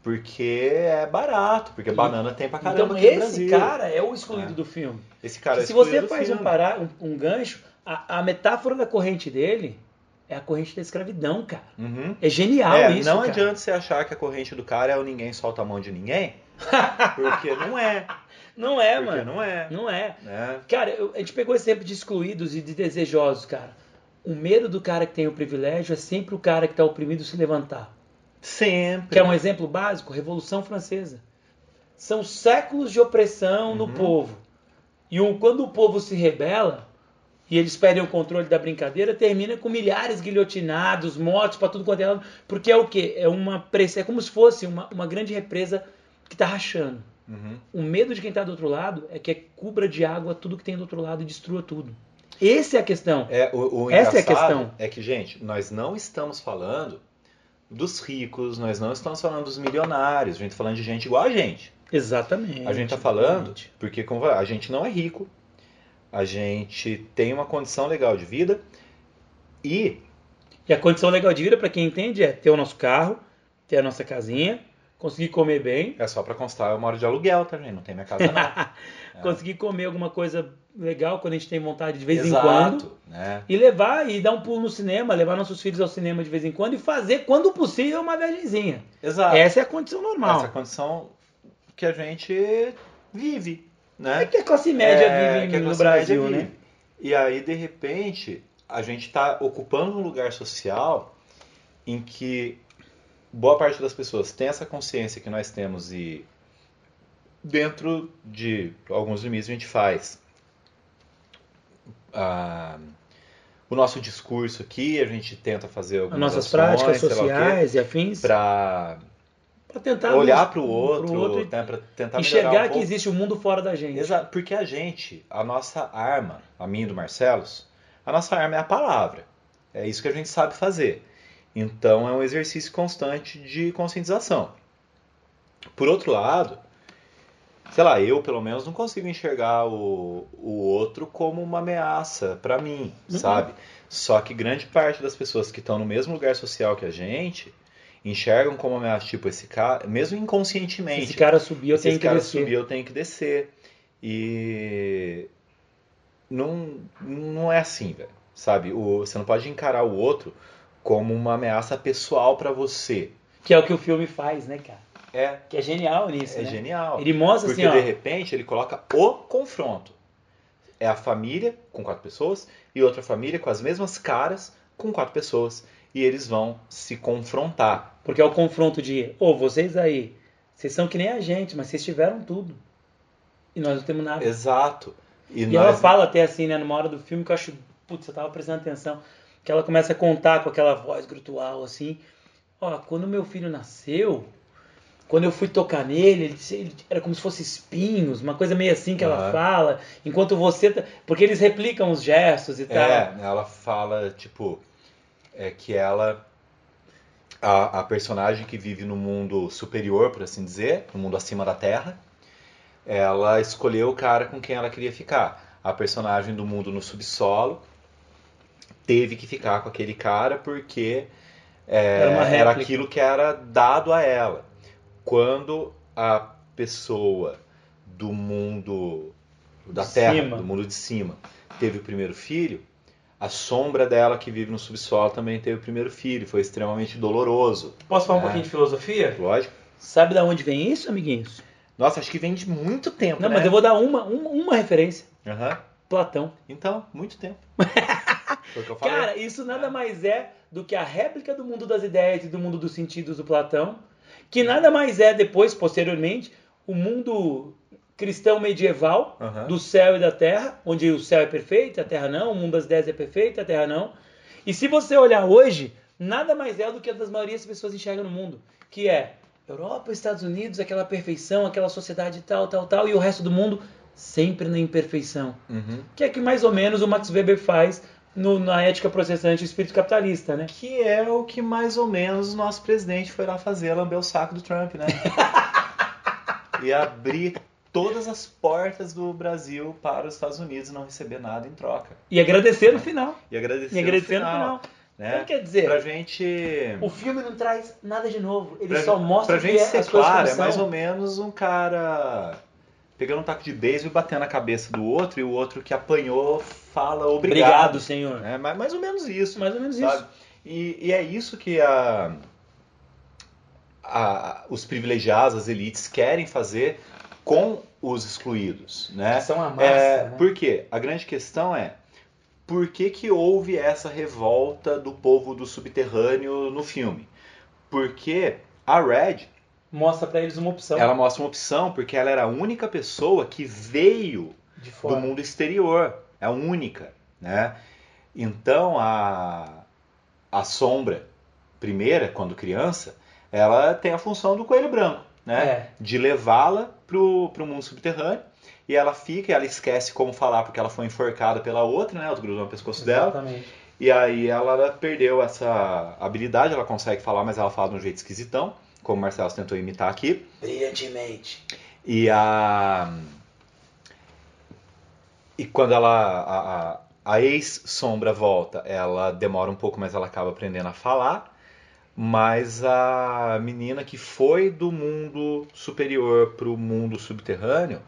Porque é barato, porque E- banana tem pra caramba Então esse cara é o excluído É. do filme. Esse cara Que é se você faz um, parar, um, um gancho, a, a metáfora da corrente dele é a corrente da escravidão, cara. Uhum. É genial É, isso, não cara. adianta você achar que a corrente do cara é o ninguém solta a mão de ninguém, porque não é. Não é, porque mano. não é. Não é. né? Cara, eu- a gente pegou esse exemplo de excluídos e de desejosos, cara. O medo do cara que tem o privilégio é sempre o cara que está oprimido se levantar. Sempre. Quer um exemplo básico? Revolução Francesa. São séculos de opressão no Uhum. povo. E o- quando o povo se rebela e eles perdem o controle da brincadeira, termina com milhares guilhotinados, mortos para tudo quanto é lado. Porque é o quê? É uma pressa, é como se fosse uma, uma grande represa que está rachando. Uhum. O medo de quem está do outro lado é que cubra de água tudo que tem do outro lado e destrua tudo. Essa é a questão. É, o, o Essa é a questão. É que, gente, nós não estamos falando dos ricos, nós não estamos falando dos milionários, a gente está falando de gente igual a gente. Exatamente. A gente está falando exatamente. porque a gente não é rico, a gente tem uma condição legal de vida e E a condição legal de vida, para quem entende, é ter o nosso carro, ter a nossa casinha, conseguir comer bem, É só pra constar, eu moro de aluguel também, não tem minha casa não. conseguir comer alguma coisa legal quando a gente tem vontade de vez em Exato, quando. né? E levar e dar um pulo no cinema, levar nossos filhos ao cinema de vez em quando e fazer, quando possível, uma viagemzinha. Exato. Essa é a condição normal. Essa é a condição que a gente vive, É né? que a classe média É, vive no Brasil, né? E aí, de repente, a gente está ocupando um lugar social em que boa parte das pessoas tem essa consciência que nós temos e dentro de alguns limites a gente faz ah, o nosso discurso aqui, a gente tenta fazer As algumas nossas ações, práticas o quê, sociais e afins. para tentar olhar para o outro, outro né, para tentar enxergar um que existe um mundo fora da gente. Exato, porque a gente, a nossa arma, a minha e do Marcelos, a nossa arma é a palavra. É isso que a gente sabe fazer. Então é um exercício constante de conscientização. Por outro lado, sei lá, eu pelo menos não consigo enxergar o, o outro como uma ameaça para mim, Uhum. sabe? Só que grande parte das pessoas que estão no mesmo lugar social que a gente enxergam como ameaça, tipo esse cara, mesmo inconscientemente. esse cara subir, eu Se tenho esse que cara descer. subir, eu tenho que descer. E não, não é assim, velho. Sabe? O, você não pode encarar o outro como uma ameaça pessoal pra você. Que é o que o filme faz, né, cara? É, Que é genial nisso, é né? genial. Ele mostra Porque assim, ó. de repente ele coloca o confronto. É a família com quatro pessoas e outra família com as mesmas caras com quatro pessoas. E eles vão se confrontar. Porque é o confronto de, ô, vocês aí, vocês são que nem a gente, mas vocês tiveram tudo. E nós não temos nada. Exato. E, E nós- ela fala até assim, né, numa hora do filme que eu acho, putz, eu tava prestando atenção, que ela começa a contar com aquela voz grutual assim, ó, quando meu filho nasceu, quando eu fui tocar nele, ele, ele- era como se fosse espinhos, uma coisa meio assim que ela Aham. fala, enquanto você, tá- porque eles replicam os gestos e tal. É, ela fala, tipo, é que ela, a, a personagem que vive no mundo superior, por assim dizer, no mundo acima da Terra, ela escolheu o cara com quem ela queria ficar. A personagem do mundo no subsolo teve que ficar com aquele cara porque é, Era era aquilo que era dado a ela. Quando a pessoa do mundo da De Terra, cima. do mundo de cima, teve o primeiro filho, a sombra dela que vive no subsolo também teve o primeiro filho. Foi extremamente doloroso. Posso falar um É. pouquinho de filosofia? Lógico. Sabe da onde vem isso, amiguinhos? Nossa, acho que vem de muito tempo, Não, né? mas eu vou dar uma, uma, uma referência. Aham. Platão. Então, muito tempo. Foi o que eu falei. Cara, isso nada mais é do que a réplica do mundo das ideias e do mundo dos sentidos do Platão, que nada mais é depois, posteriormente, o mundo cristão medieval Aham. do céu e da terra, onde o céu é perfeito, a terra não, o mundo das ideias é perfeito, a terra não. E se você olhar hoje, nada mais é do que a das maiorias das pessoas enxergam no mundo, que é Europa, Estados Unidos, aquela perfeição, aquela sociedade tal, tal, tal, e o resto do mundo sempre na imperfeição Uhum. que é que mais ou menos o Max Weber faz no- na ética processante e espírito capitalista, né? Que é o que mais ou menos o nosso presidente foi lá fazer, lamber o saco do Trump, né? e abrir todas as portas do Brasil para os Estados Unidos e não receber nada em troca. E agradecer no final. E agradecer, E agradecer no no final. final. Né? Então, quer dizer, Pra gente. o filme não traz nada de novo. Ele Pra, só mostra pra que gente é, ser as coisas claro, como é mais são. ou menos um cara pegando um taco de beisebol e batendo na cabeça do outro e o outro que apanhou fala obrigado. Obrigado, senhor. É mais, mais ou menos isso. Mais ou menos sabe? isso. E, e é isso que a, a- os privilegiados, as elites, querem fazer com os excluídos. Né? São a massa, É, né? Por quê? A grande questão é por que, que houve essa revolta do povo do subterrâneo no filme? Porque a Red, Mostra pra eles uma opção ela mostra uma opção porque ela era a única pessoa que veio do mundo exterior. É a única, né? Então a a sombra primeira, quando criança, ela tem a função do coelho branco, né? É. De levá-la pro, pro mundo subterrâneo e ela fica, ela esquece como falar porque ela foi enforcada pela outra, né? Outro grudou no pescoço dela. Exatamente. E aí ela perdeu essa habilidade, ela consegue falar, mas ela fala de um jeito esquisitão, como o Marcelo tentou imitar aqui. Brilhantemente. E a. E quando ela. a- a- a ex-sombra volta, ela demora um pouco, mas ela acaba aprendendo a falar. Mas a menina que foi do mundo superior para o mundo subterrâneo,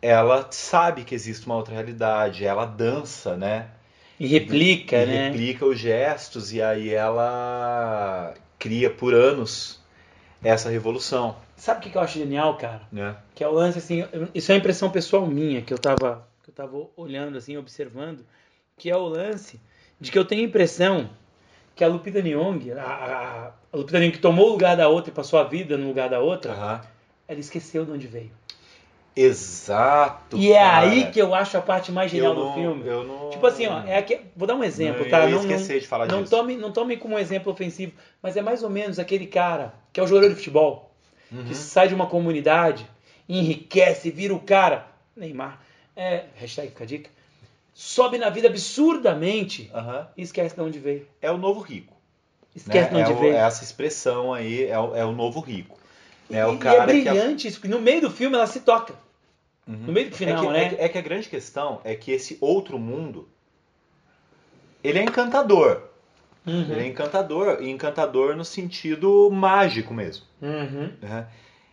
ela sabe que existe uma outra realidade, ela dança, né? E replica, e né? replica os gestos, e aí ela cria por anos essa revolução, Sabe o que eu acho genial, cara? né? Que é o lance, assim, isso é uma impressão pessoal minha, que eu tava, que eu tava olhando, assim, observando, que é o lance de que eu tenho a impressão que a Lupita Nyong'o, a, a, a Lupita Nyong'o que tomou o lugar da outra e passou a vida no lugar da outra, Aham. ela esqueceu de onde veio. Exato. E é cara. aí que eu acho a parte mais genial eu do não, filme. Não... Tipo assim, ó, é aqui, vou dar um exemplo, Não, tá? eu ia Não, não, esquecer de falar não disso. tome, não tome como um exemplo ofensivo, mas é mais ou menos aquele cara que é o jogador de futebol, Uhum. que sai de uma comunidade, enriquece, vira o cara, Neymar, é, hashtag fica a dica, sobe na vida absurdamente Aham. e esquece de onde veio. É o novo rico. Esquece né? de onde é, o- veio. é essa expressão aí, é o, é o novo rico. E, É o cara é que brilhante isso, porque no meio do filme ela se toca. Uhum. No meio do final, é que, né? é que- é que a grande questão é que esse outro mundo, ele é encantador. Uhum. Ele é encantador, e encantador no sentido mágico mesmo. Uhum. né?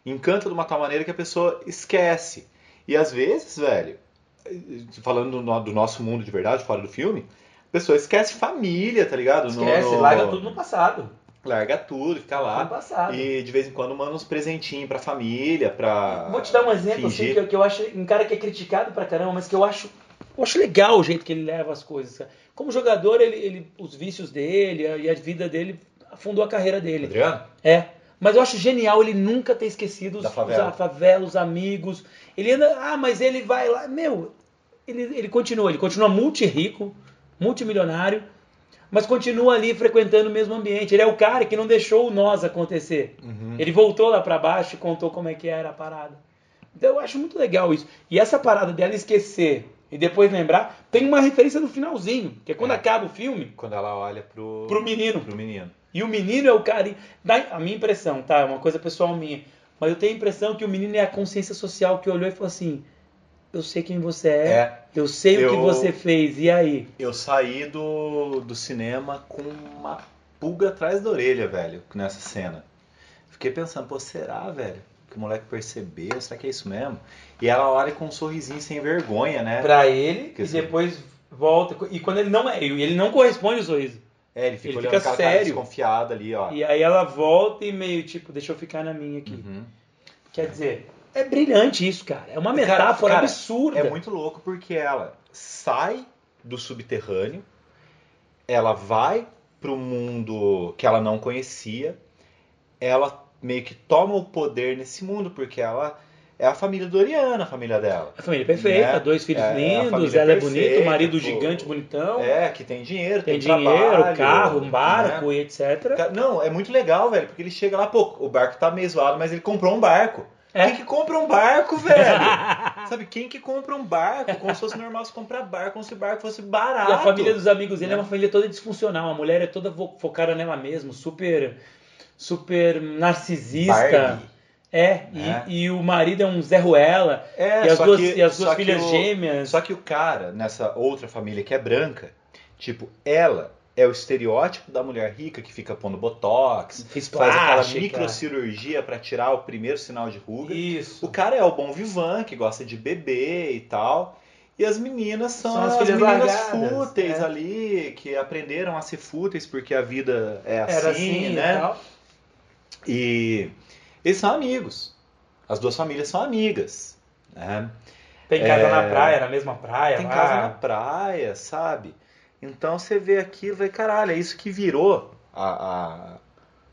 Encanta de uma tal maneira que a pessoa esquece. E às vezes, velho, falando do, no- do nosso mundo de verdade, fora do filme, a pessoa esquece família, tá ligado? No- Esquece, no- larga tudo no passado. Larga tudo, fica No lá. passado. E de vez em quando manda uns presentinhos pra família, pra. Vou te dar um exemplo assim, fingir. que, eu- que eu acho um cara que é criticado pra caramba, mas que eu acho, eu acho legal o jeito que ele leva as coisas. Como jogador, ele, ele- os vícios dele a- e a vida dele afundou a carreira dele. Adriano? É. Mas eu acho genial ele nunca ter esquecido os, Da favela. os- favela, os amigos. Ele anda, ah, mas ele vai lá. Meu, ele, ele continua, ele continua multi-rico, multimilionário, mas continua ali frequentando o mesmo ambiente. Ele é o cara que não deixou o nós acontecer. Uhum. Ele voltou lá pra baixo e contou como é que era a parada. Então eu acho muito legal isso. E essa parada dela esquecer e depois lembrar, tem uma referência no finalzinho, que é quando É. acaba o filme, Quando ela olha pro. pro menino. pro menino. E o menino é o cara. Dá a minha impressão, tá? É uma coisa pessoal minha. Mas eu tenho a impressão que o menino é a consciência social que olhou e falou assim: Eu sei quem você é, É. eu sei o que Eu- você fez, e aí? Eu saí do, do cinema com uma pulga atrás da orelha, velho, nessa cena. Fiquei pensando, pô, será, velho? Que o moleque percebeu? Será que é isso mesmo? E ela olha com um sorrisinho sem vergonha, né? Pra ele, Que e assim- depois volta. E quando ele não é, ele não corresponde o sorriso. É, ele fica Ele olhando fica cara sério. desconfiada ali, ó. E aí ela volta e meio tipo, deixa eu ficar na minha aqui. Uhum. Quer dizer, é brilhante isso, cara. É uma Cara, metáfora cara, absurda. É muito louco porque ela sai do subterrâneo, ela vai pro mundo que ela não conhecia, ela meio que toma o poder nesse mundo, porque ela é a família Doriana, a família dela. A família perfeita, Né? dois filhos É, é lindos, ela é bonita, o marido pô. gigante, bonitão. É, que tem dinheiro, tem tem, dinheiro, trabalho, carro, um né? barco e etc. Não, é muito legal, velho, porque ele chega lá, pô, o barco tá meio zoado, mas ele comprou um barco. É. Quem que compra um barco, velho? Sabe, quem que compra um barco? Como se fosse normal você comprar barco, como se o barco fosse barato. E a família dos amigos dele é Né? uma família toda disfuncional. A mulher é toda focada nela mesma, super, super narcisista. Barbie. É, e, É. e o marido é um Zé Ruela. É, e as duas, que- e as duas filhas o- gêmeas. Só que o cara, nessa outra família que é branca, tipo, ela é o estereótipo da mulher rica que fica pondo botox, Fez faz aquela microcirurgia pra tirar o primeiro sinal de ruga. Isso. O cara é o bom vivan, que gosta de beber e tal. E as meninas são, São as as, meninas largadas, fúteis é. ali, que aprenderam a ser fúteis porque a vida é assim, Era assim, e né? tal. E eles são amigos. As duas famílias são amigas. Né? Tem casa É. na praia, na mesma praia. Tem lá. casa na praia, sabe? Então você vê aquilo e vai, caralho, é isso que virou a, a,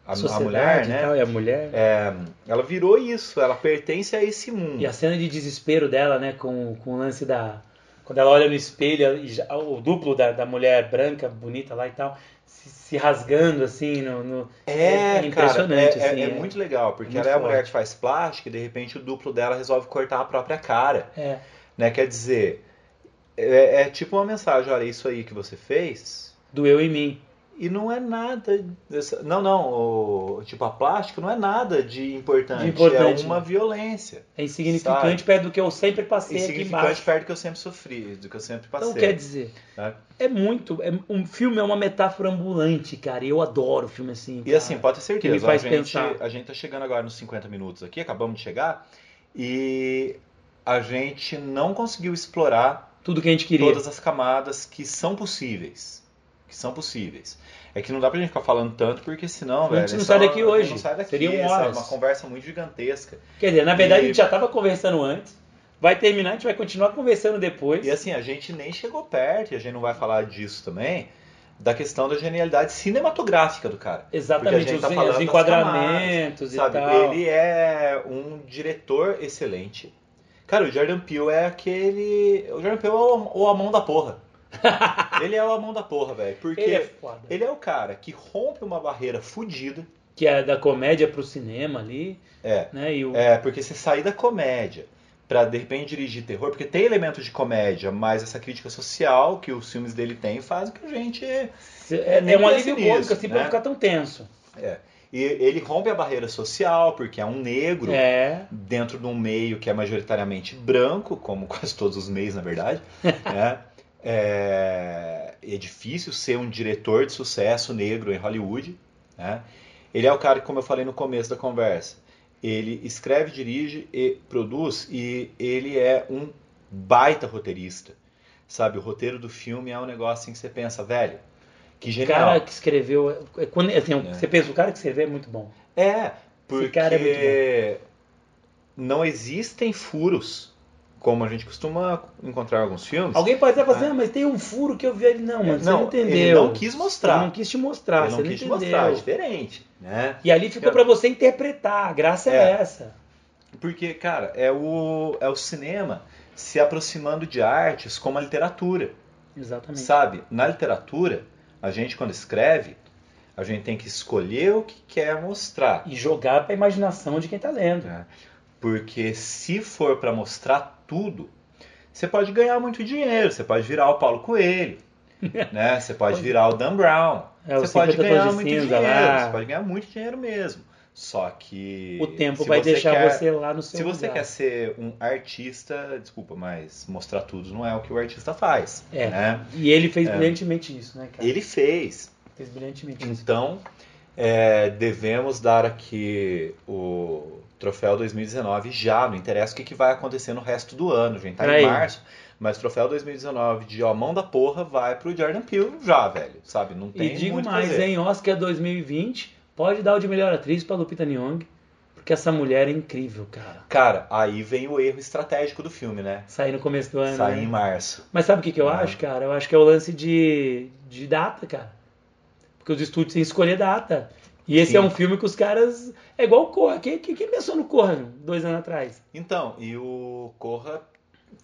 a, a mulher, e né? tal, e a mulher. É, ela virou isso, ela pertence a esse mundo. E a cena de desespero dela, né, com, com o lance da. Quando ela olha no espelho, e já- o duplo da, da mulher branca, bonita lá e tal, se, se rasgando assim no. no- É, É impressionante, cara, é, assim, é, é é. muito legal, porque Muito ela é a mulher que faz plástica e de repente o duplo dela resolve cortar a própria cara, é. né? Quer dizer, é, é tipo uma mensagem, olha, isso aí que você fez, doeu em mim. E não é nada. dessa- Não, não. O, tipo, a plástica não é nada de importante. De importante, é uma violência. É insignificante perto do que eu sempre passei Insignificante perto do que eu sempre sofri, do que eu sempre passei. Então quer dizer, né? é muito. É, um filme é uma metáfora ambulante, cara. E eu adoro filme assim. E cara. assim, pode ter certeza, que me faz a, gente, pensar. a gente tá chegando agora nos 50 minutos aqui, acabamos de chegar, e a gente não conseguiu explorar Tudo que a gente queria. todas as camadas que são possíveis. Que são possíveis. É que não dá pra gente ficar falando tanto, porque senão, A velho. gente não é sai só- daqui hoje. Não sai daqui, Seriam sabe? horas. Uma conversa muito gigantesca. Quer dizer, na verdade E- a gente já tava conversando antes. Vai terminar, a gente vai continuar conversando depois. E assim, a gente nem chegou perto, e a gente não vai falar disso também, da questão da genialidade cinematográfica do cara. Exatamente, a gente os, tá falando os enquadramentos e Sabe, tal. ele é um diretor excelente. Cara, o Jordan Peele é aquele. O Jordan Peele é o, o Amon da porra. ele é o Amon da porra, velho. Porque Ele é ele é... o cara que rompe uma barreira fodida. Que é da comédia pro cinema ali, É. né? O... É, porque você sair da comédia pra de repente dirigir terror, porque tem elementos de comédia, mas essa crítica social que os filmes dele têm faz com que a gente. é, nem é um alívio cômico, assim, pra né? não ficar tão tenso. É. E ele rompe a barreira social, porque é um negro. É. dentro de um meio que é majoritariamente branco, como quase todos os meios, na verdade. né? É, é difícil ser um diretor de sucesso negro em Hollywood. Né? Ele é o cara que, como eu falei no começo da conversa, ele escreve, dirige e produz, e ele é um baita roteirista. Sabe, o roteiro do filme é um negócio assim que você pensa, velho, que O genial. cara que escreveu. é, Quando, assim, É. Você pensa, o cara que escreveu é muito bom. É, porque é muito não existem furos, como a gente costuma encontrar em alguns filmes. Alguém pode até falar assim, Ah. ah, mas tem um furo que eu vi ali. Não, mano, você não, não entendeu. ele não quis mostrar. Ele não quis te mostrar, Ele você não não quis entendeu. mostrar, é diferente, né? E ali ficou pra você interpretar, a graça é, É. essa. Porque, cara, é o, é o cinema se aproximando de artes como a literatura, Exatamente. sabe? Na literatura, a gente quando escreve, a gente tem que escolher o que quer mostrar. E jogar pra imaginação de quem tá lendo. né? Porque se for pra mostrar tudo, você pode ganhar muito dinheiro, você pode virar o Paulo Coelho, né? Você pode virar o Dan Brown. É, você pode 50 ganhar muito cinza dinheiro, lá. você pode ganhar muito dinheiro mesmo. Só que O tempo vai você deixar quer- você lá no seu Se você lugar. quer ser um artista, desculpa, mas mostrar tudo não é o que o artista faz, É. né? E ele fez É. brilhantemente isso, né, cara? Ele fez. fez brilhantemente isso. Então, é, devemos dar aqui o troféu 2019 já, não interessa o que, que vai acontecer no resto do ano, gente tá Peraí. em março, mas troféu 2019 de ó, mão da porra vai pro Jordan Peele já, velho, sabe? Não tem E digo mais, hein? Oscar 2020 pode dar o de melhor atriz pra Lupita Nyong'o, porque essa mulher é incrível, cara. Cara, aí vem o erro estratégico do filme, né? Sair no começo do ano. Sair né? em março. Mas sabe o que, que eu Ah. acho, cara? Eu acho que é o lance de, de data, cara. Porque os estúdios têm que escolher data. E esse Sim. é um filme que os caras. É igual o Corra. Quem, quem, quem pensou no Corra dois anos atrás? Então, e o Corra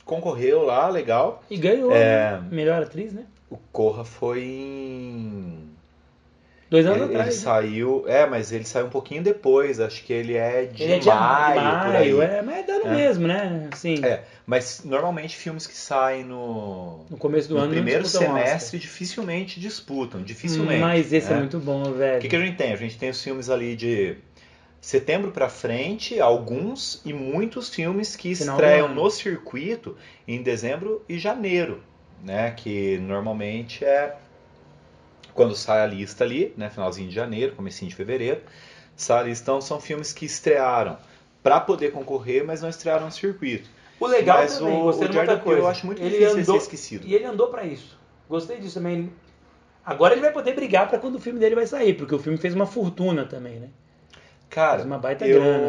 concorreu lá, legal. E ganhou. É. né? Melhor atriz, né? O Corra foi em Dois anos Ele, ele atrás. né? saiu, é, mas ele saiu um pouquinho depois, acho que ele é de Ele é de maio, por aí. maio, é, mas é dano É. mesmo, né? Assim, É, mas normalmente filmes que saem no, no começo do no ano. primeiro semestre dificilmente disputam, dificilmente. Mas esse é né? muito bom, O velho. que, que a gente tem? A gente tem os filmes ali de setembro pra frente, alguns e muitos filmes que Final estreiam no circuito em dezembro e janeiro, né? Que normalmente é quando sai a lista ali, né? Finalzinho de janeiro, comecinho de fevereiro, sai a lista. Então são filmes que estrearam pra poder concorrer, mas não estrearam no circuito. O legal mas também, o, gostei o de outra Jordan coisa. eu acho muito ele difícil ele andou, ser esquecido. E ele andou pra isso. Gostei disso também. Agora ele vai poder brigar pra quando o filme dele vai sair, porque o filme fez uma fortuna também, né? Cara, Fez uma baita eu, grana.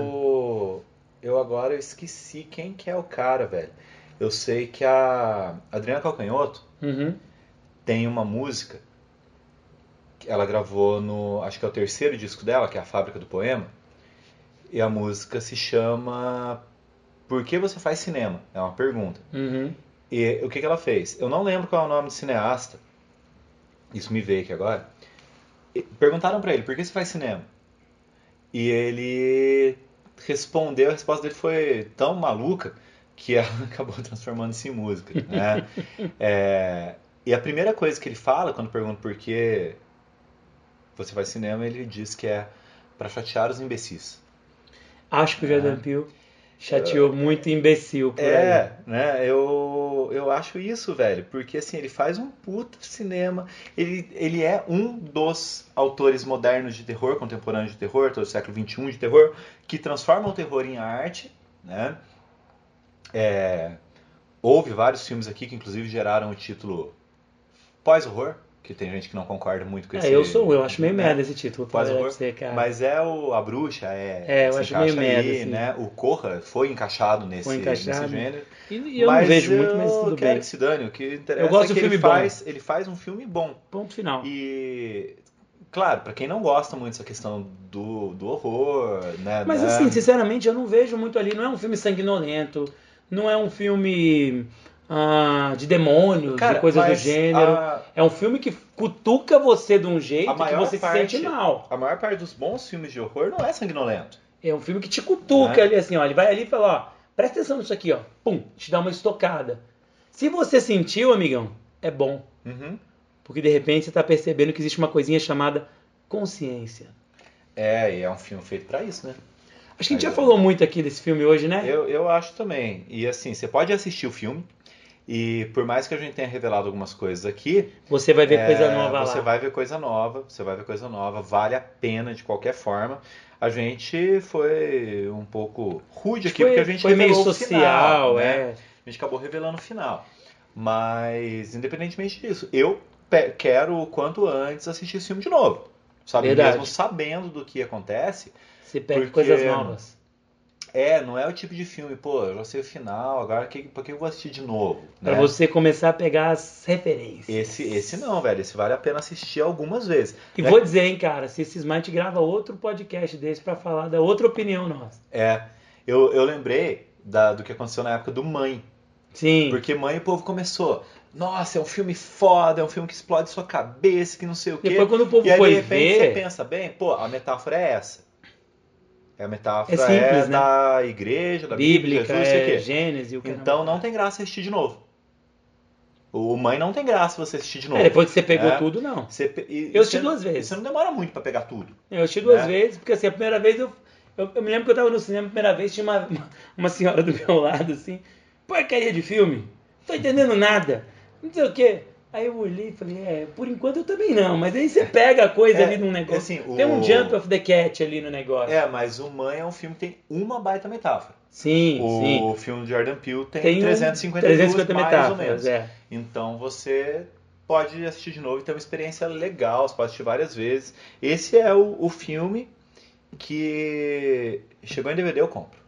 eu agora esqueci quem que é o cara, velho. Eu sei que a Adriana Calcanhoto Uhum. tem uma música que ela gravou no, acho que é o terceiro disco dela, que é a Fábrica do Poema. E a música se chama Por que você faz cinema? É uma pergunta. Uhum. E o que, que ela fez? Eu não lembro qual é o nome do cineasta. Isso me veio aqui agora. E perguntaram pra ele, por que você faz cinema? E ele respondeu, a resposta dele foi tão maluca que ela acabou transformando isso em música. Né? É, e a primeira coisa que ele fala, quando pergunta por que você vai ao cinema, ele diz que é pra chatear os imbecis. Acho que o Jordan Peele chateou muito imbecil por aí. É, né? Eu, eu acho isso, velho. Porque assim, ele faz um puta cinema. Ele, ele é um dos autores modernos de terror, contemporâneos de terror, do século XXI de terror, que transformam o terror em arte, né? É, houve vários filmes aqui que inclusive geraram o título pós-horror, que tem gente que não concorda muito com esse... É, eu sou, eu acho meio né? merda esse título. pra Pós-horror. você, cara. Mas é o, a bruxa, é. É, eu acho meio encaixa merda, ali, assim. né? O Corra foi encaixado nesse, Foi encaixado. nesse gênero. E, eu não vejo muito, mas tudo quero bem. que se dane. O que interessa Eu gosto é do que ele filme bom. faz, ele faz um filme bom. Ponto final. E, claro, pra quem não gosta muito dessa questão do, do horror, né? Mas né? assim, sinceramente, eu não vejo muito ali. Não é um filme sanguinolento, não é um filme ah, de demônios, Cara, de coisas do gênero. A, É um filme que cutuca você de um jeito que você parte- se sente mal. a maior parte dos bons filmes de horror não é sanguinolento. É um filme que te cutuca Né? ali assim, ó. Ele vai ali e fala, ó, presta atenção nisso aqui, ó. Pum, te dá uma estocada. Se você sentiu, amigão, é bom. Uhum. Porque de repente você tá percebendo que existe uma coisinha chamada consciência. É, e é um filme feito pra isso, né? Acho que a gente já falou muito aqui desse filme hoje, né? Eu, eu acho também. E assim, você pode assistir o filme. E por mais que a gente tenha revelado algumas coisas aqui, Você vai ver É, coisa nova Você lá. vai ver coisa nova, você vai ver coisa nova, vale a pena de qualquer forma. A gente foi um pouco rude aqui, foi, porque a gente foi meio social, final, né? é. A gente acabou revelando o final. Mas, independentemente disso, eu quero o quanto antes assistir esse filme de novo. Sabe? Verdade. Mesmo sabendo do que acontece. Você pega Porque- coisas novas. É, não é o tipo de filme, pô, eu já sei o final, agora que, por que eu vou assistir de novo? Pra né? você começar a pegar as referências. Esse, esse não, velho. Esse vale a pena assistir algumas vezes. E Né? vou dizer, hein, cara, se esse Smite grava outro podcast desse pra falar da outra opinião nossa. É, eu, eu lembrei da- do que aconteceu na época do Mãe. Sim. Porque Mãe o povo começou. Nossa, é um filme foda, é um filme que explode sua cabeça, que não sei o quê. Depois quando o povo e aí, foi de repente, ver, você pensa bem, pô, a metáfora é essa. É a metáfora É simples, é né? da igreja, da Bíblia, bíblica, Jesus, é. Gênesis, o que Então não tem graça assistir de novo. O Mãe não tem graça você assistir de novo. É, depois que você pegou É. tudo, não. Você e- Eu assisti duas vezes. Você não demora muito pra pegar tudo. Eu assisti duas Né? vezes, porque assim, a primeira vez eu, eu, eu me lembro que eu tava no cinema a primeira vez, tinha uma, uma, uma senhora do meu lado, assim, porcaria de filme, não tô entendendo nada, não sei o quê. Aí eu olhei e falei, é, por enquanto eu também não, mas aí você pega a coisa É, ali num negócio. assim, o- Tem um jump of the cat ali no negócio. É, mas o Mãe é um filme que tem uma baita metáfora. Sim, o sim. filme do Jordan Peele tem, Tem um 350, 350 mais metáforas, ou menos. é. Então você pode assistir de novo e ter uma experiência legal, você pode assistir várias vezes. Esse é o, o filme que chegou em DVD, eu compro.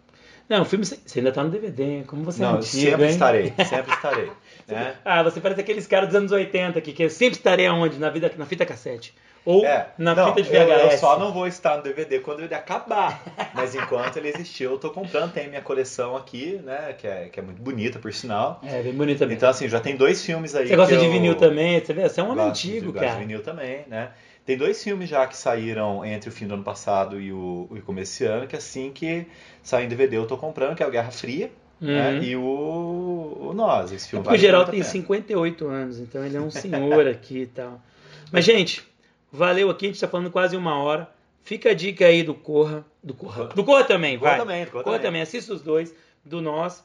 Não, o filme, você ainda tá no DVD, como você é Não, antigo, sempre hein? estarei, sempre estarei. né? Ah, você parece aqueles caras dos anos 80 que, que sempre estarei aonde? Na, vida, na fita cassete. Ou É, na não, fita de eu- VHS. Eu, só não vou estar no DVD quando ele acabar. Mas enquanto ele existir, eu tô comprando. Tem minha coleção aqui, né? Que é, que é muito bonita, por sinal. É, bem bonito também. Então, assim, já tem dois filmes aí. você gosta de eu vinil também? Você vê? Você é um homem gosto de- antigo, gosto cara. de vinil também, né? Tem dois filmes já que saíram entre o fim do ano passado e o, o começo desse ano, que assim que sai em DVD eu tô comprando, que é o Guerra Fria né? Uhum. e o, o Nós. Esse É filme o vale Geraldo muito tem a pena. 58 anos, então ele é um senhor aqui e tal. Mas, gente, valeu aqui, a gente tá falando quase uma hora. Fica a dica aí do Corra. Do Corra. Do Corra também, Corra vai. também, Corra Corra também. também, assista os dois, do Nós.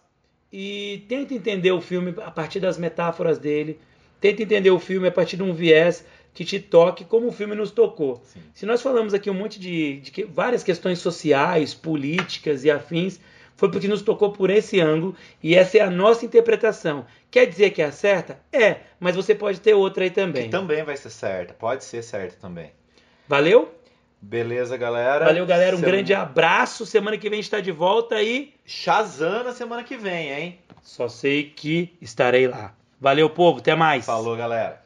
E tenta entender o filme a partir das metáforas dele. Tenta entender o filme a partir de um viés que te toque como o filme nos tocou. Sim. Se nós falamos aqui um monte de, de que- várias questões sociais, políticas e afins, foi porque nos tocou por esse ângulo e essa é a nossa interpretação. Quer dizer que é a certa? É, mas você pode ter outra aí também. Que também vai ser certa, pode ser certa também. Valeu? Beleza, galera? Valeu, galera. Um Sema- grande abraço. Semana que vem a gente está de volta e Shazam na semana que vem, hein? só sei que estarei lá. Valeu, povo. Até mais. Falou, galera.